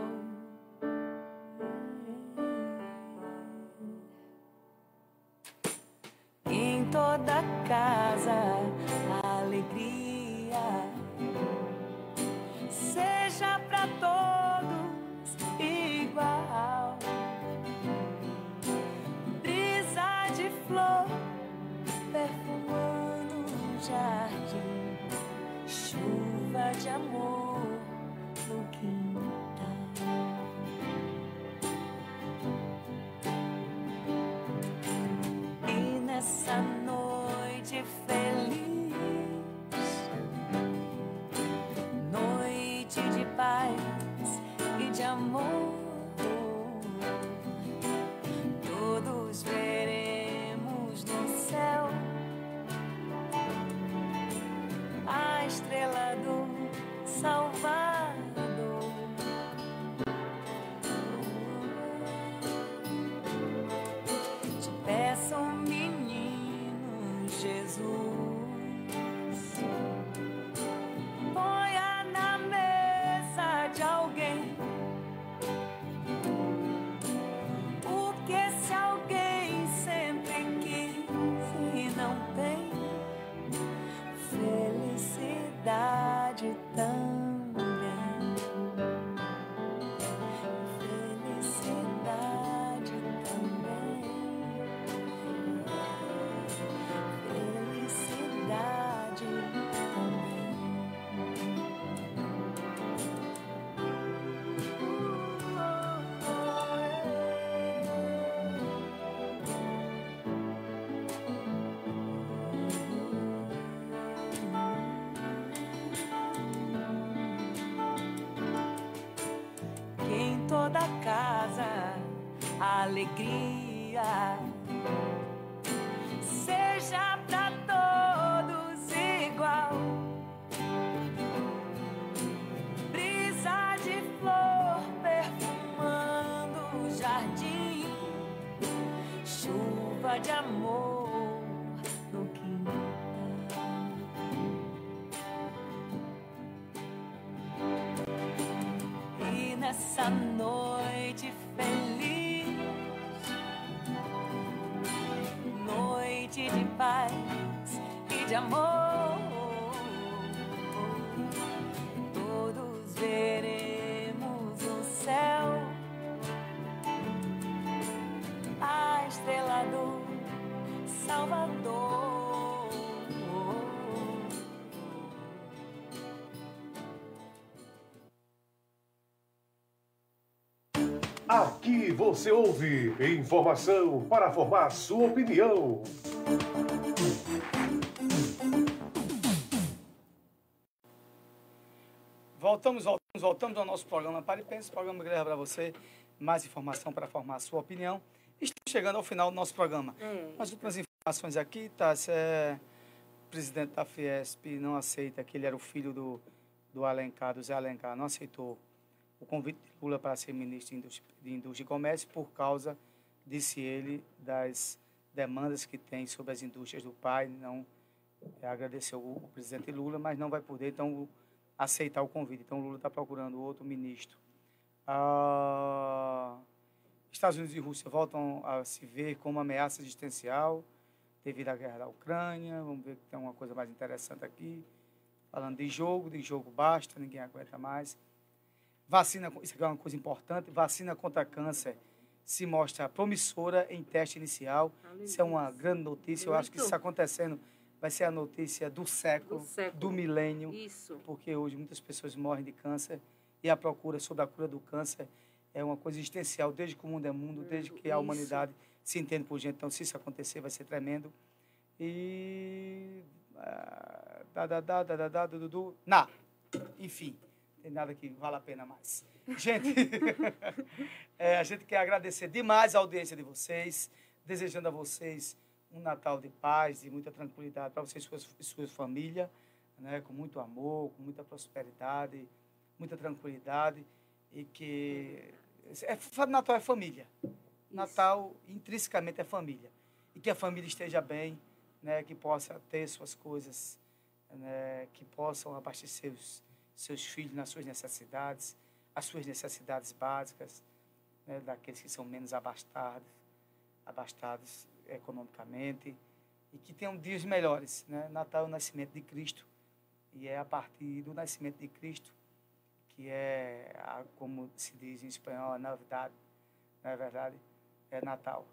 Alegria seja para todos igual. Brisa de flor perfumando o jardim, chuva de amor no quintal. E nessa noite Aqui você ouve informação para formar sua opinião. Voltamos, voltamos, voltamos ao nosso programa Pare e Pense, programa que leva para você mais informação para formar a sua opinião. Estamos chegando ao final do nosso programa. É. As últimas informações aqui, tá? Se é presidente da Fiesp não aceita que ele era o filho do, do Alencar, do Zé Alencar, não aceitou o convite de Lula para ser ministro de Indústria, e Comércio por causa, disse ele, das demandas que tem sobre as indústrias do pai. Não é, agradeceu o, o presidente Lula, mas não vai poder então aceitar o convite. Então Lula está procurando outro ministro. Ah, Estados Unidos e Rússia voltam a se ver como ameaça existencial devido à guerra da Ucrânia. Vamos ver que tem uma coisa mais interessante aqui. Falando de jogo, de jogo basta, ninguém aguenta mais. Vacina, isso aqui é uma coisa importante, vacina contra câncer se mostra promissora em teste inicial. Isso é uma grande notícia. Eu acho que isso acontecendo vai ser a notícia do século, Do século. do milênio. Isso. Porque hoje muitas pessoas morrem de câncer e a procura sobre a cura do câncer é uma coisa existencial desde que o mundo é mundo, desde que a isso. humanidade se entende por gente. Então, se isso acontecer, vai ser tremendo. E. ah, Da, da, da, da, da, da, du, du, du. Na. Enfim, tem nada que vale a pena mais. Gente, é, a gente quer agradecer demais a audiência de vocês, desejando a vocês um Natal de paz e muita tranquilidade para vocês e suas, suas famílias, né, com muito amor, com muita prosperidade, muita tranquilidade e que é, Natal é família. Natal, intrinsecamente, é família. E que a família esteja bem, né, que possa ter suas coisas, né, que possam abastecer os seus filhos nas suas necessidades, as suas necessidades básicas, né, daqueles que são menos abastados, abastados economicamente, e que tenham dias melhores. Né? Natal é o nascimento de Cristo, e é a partir do nascimento de Cristo que é, a, como se diz em espanhol, a novidade, não é verdade? É Natal.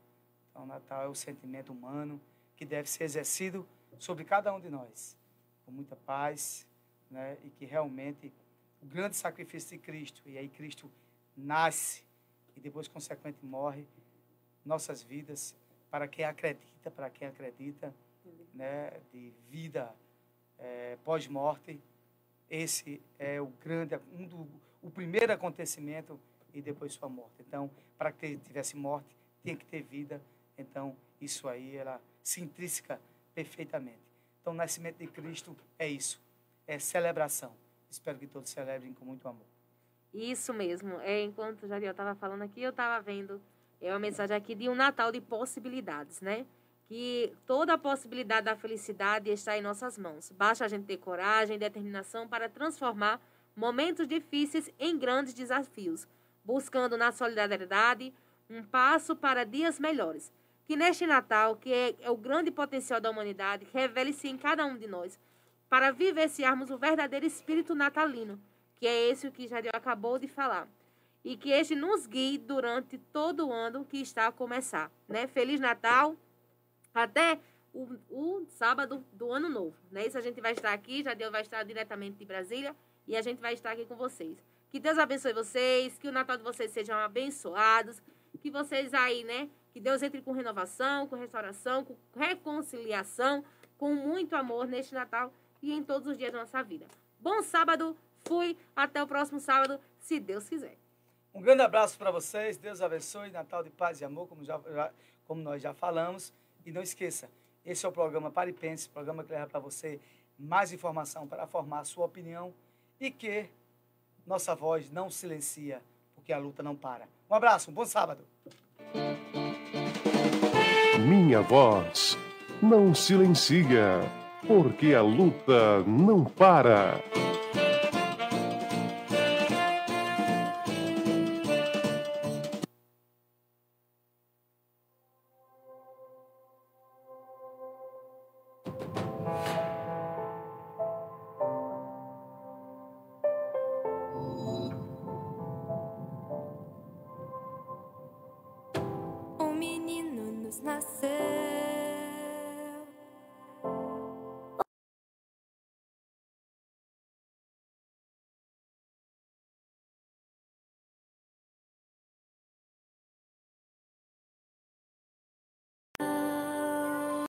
Então, Natal é o sentimento humano que deve ser exercido sobre cada um de nós, com muita paz, né? e que realmente o grande sacrifício de Cristo, e aí Cristo nasce e depois, consequentemente, morre, nossas vidas, para quem acredita, para quem acredita, né? de vida eh, pós-morte, esse é o grande, um do, o primeiro acontecimento e depois sua morte. Então, para que tivesse morte, tinha que ter vida. Então, isso aí, ela se intrínseca perfeitamente. Então, o nascimento de Cristo é isso, é celebração. Espero que todos celebrem com muito amor. Isso mesmo. É, enquanto o Jadiel estava falando aqui, eu estava vendo é uma mensagem aqui de um Natal de possibilidades, né? Que toda a possibilidade da felicidade está em nossas mãos. Basta a gente ter coragem e determinação para transformar momentos difíceis em grandes desafios, buscando na solidariedade um passo para dias melhores. Que neste Natal, que é, é o grande potencial da humanidade, revele-se em cada um de nós, para vivenciarmos o verdadeiro espírito natalino, que é esse o que Jadiel acabou de falar. E que este nos guie durante todo o ano que está a começar. Né? Feliz Natal até o, o sábado do ano novo. Né? Isso a gente vai estar aqui, Jadiel vai estar diretamente de Brasília e a gente vai estar aqui com vocês. Que Deus abençoe vocês, que o Natal de vocês sejam abençoados, que vocês aí, né? Que Deus entre com renovação, com restauração, com reconciliação, com muito amor neste Natal e em todos os dias da nossa vida. Bom sábado, fui, até o próximo sábado, se Deus quiser. Um grande abraço para vocês, Deus abençoe, Natal de paz e amor, como, já, já- como nós já falamos. E não esqueça, esse é o programa Paripense, programa que leva para você mais informação para formar a sua opinião e que nossa voz não silencia, porque a luta não para. Um abraço, um bom sábado. Minha voz não silencia, porque a luta não para.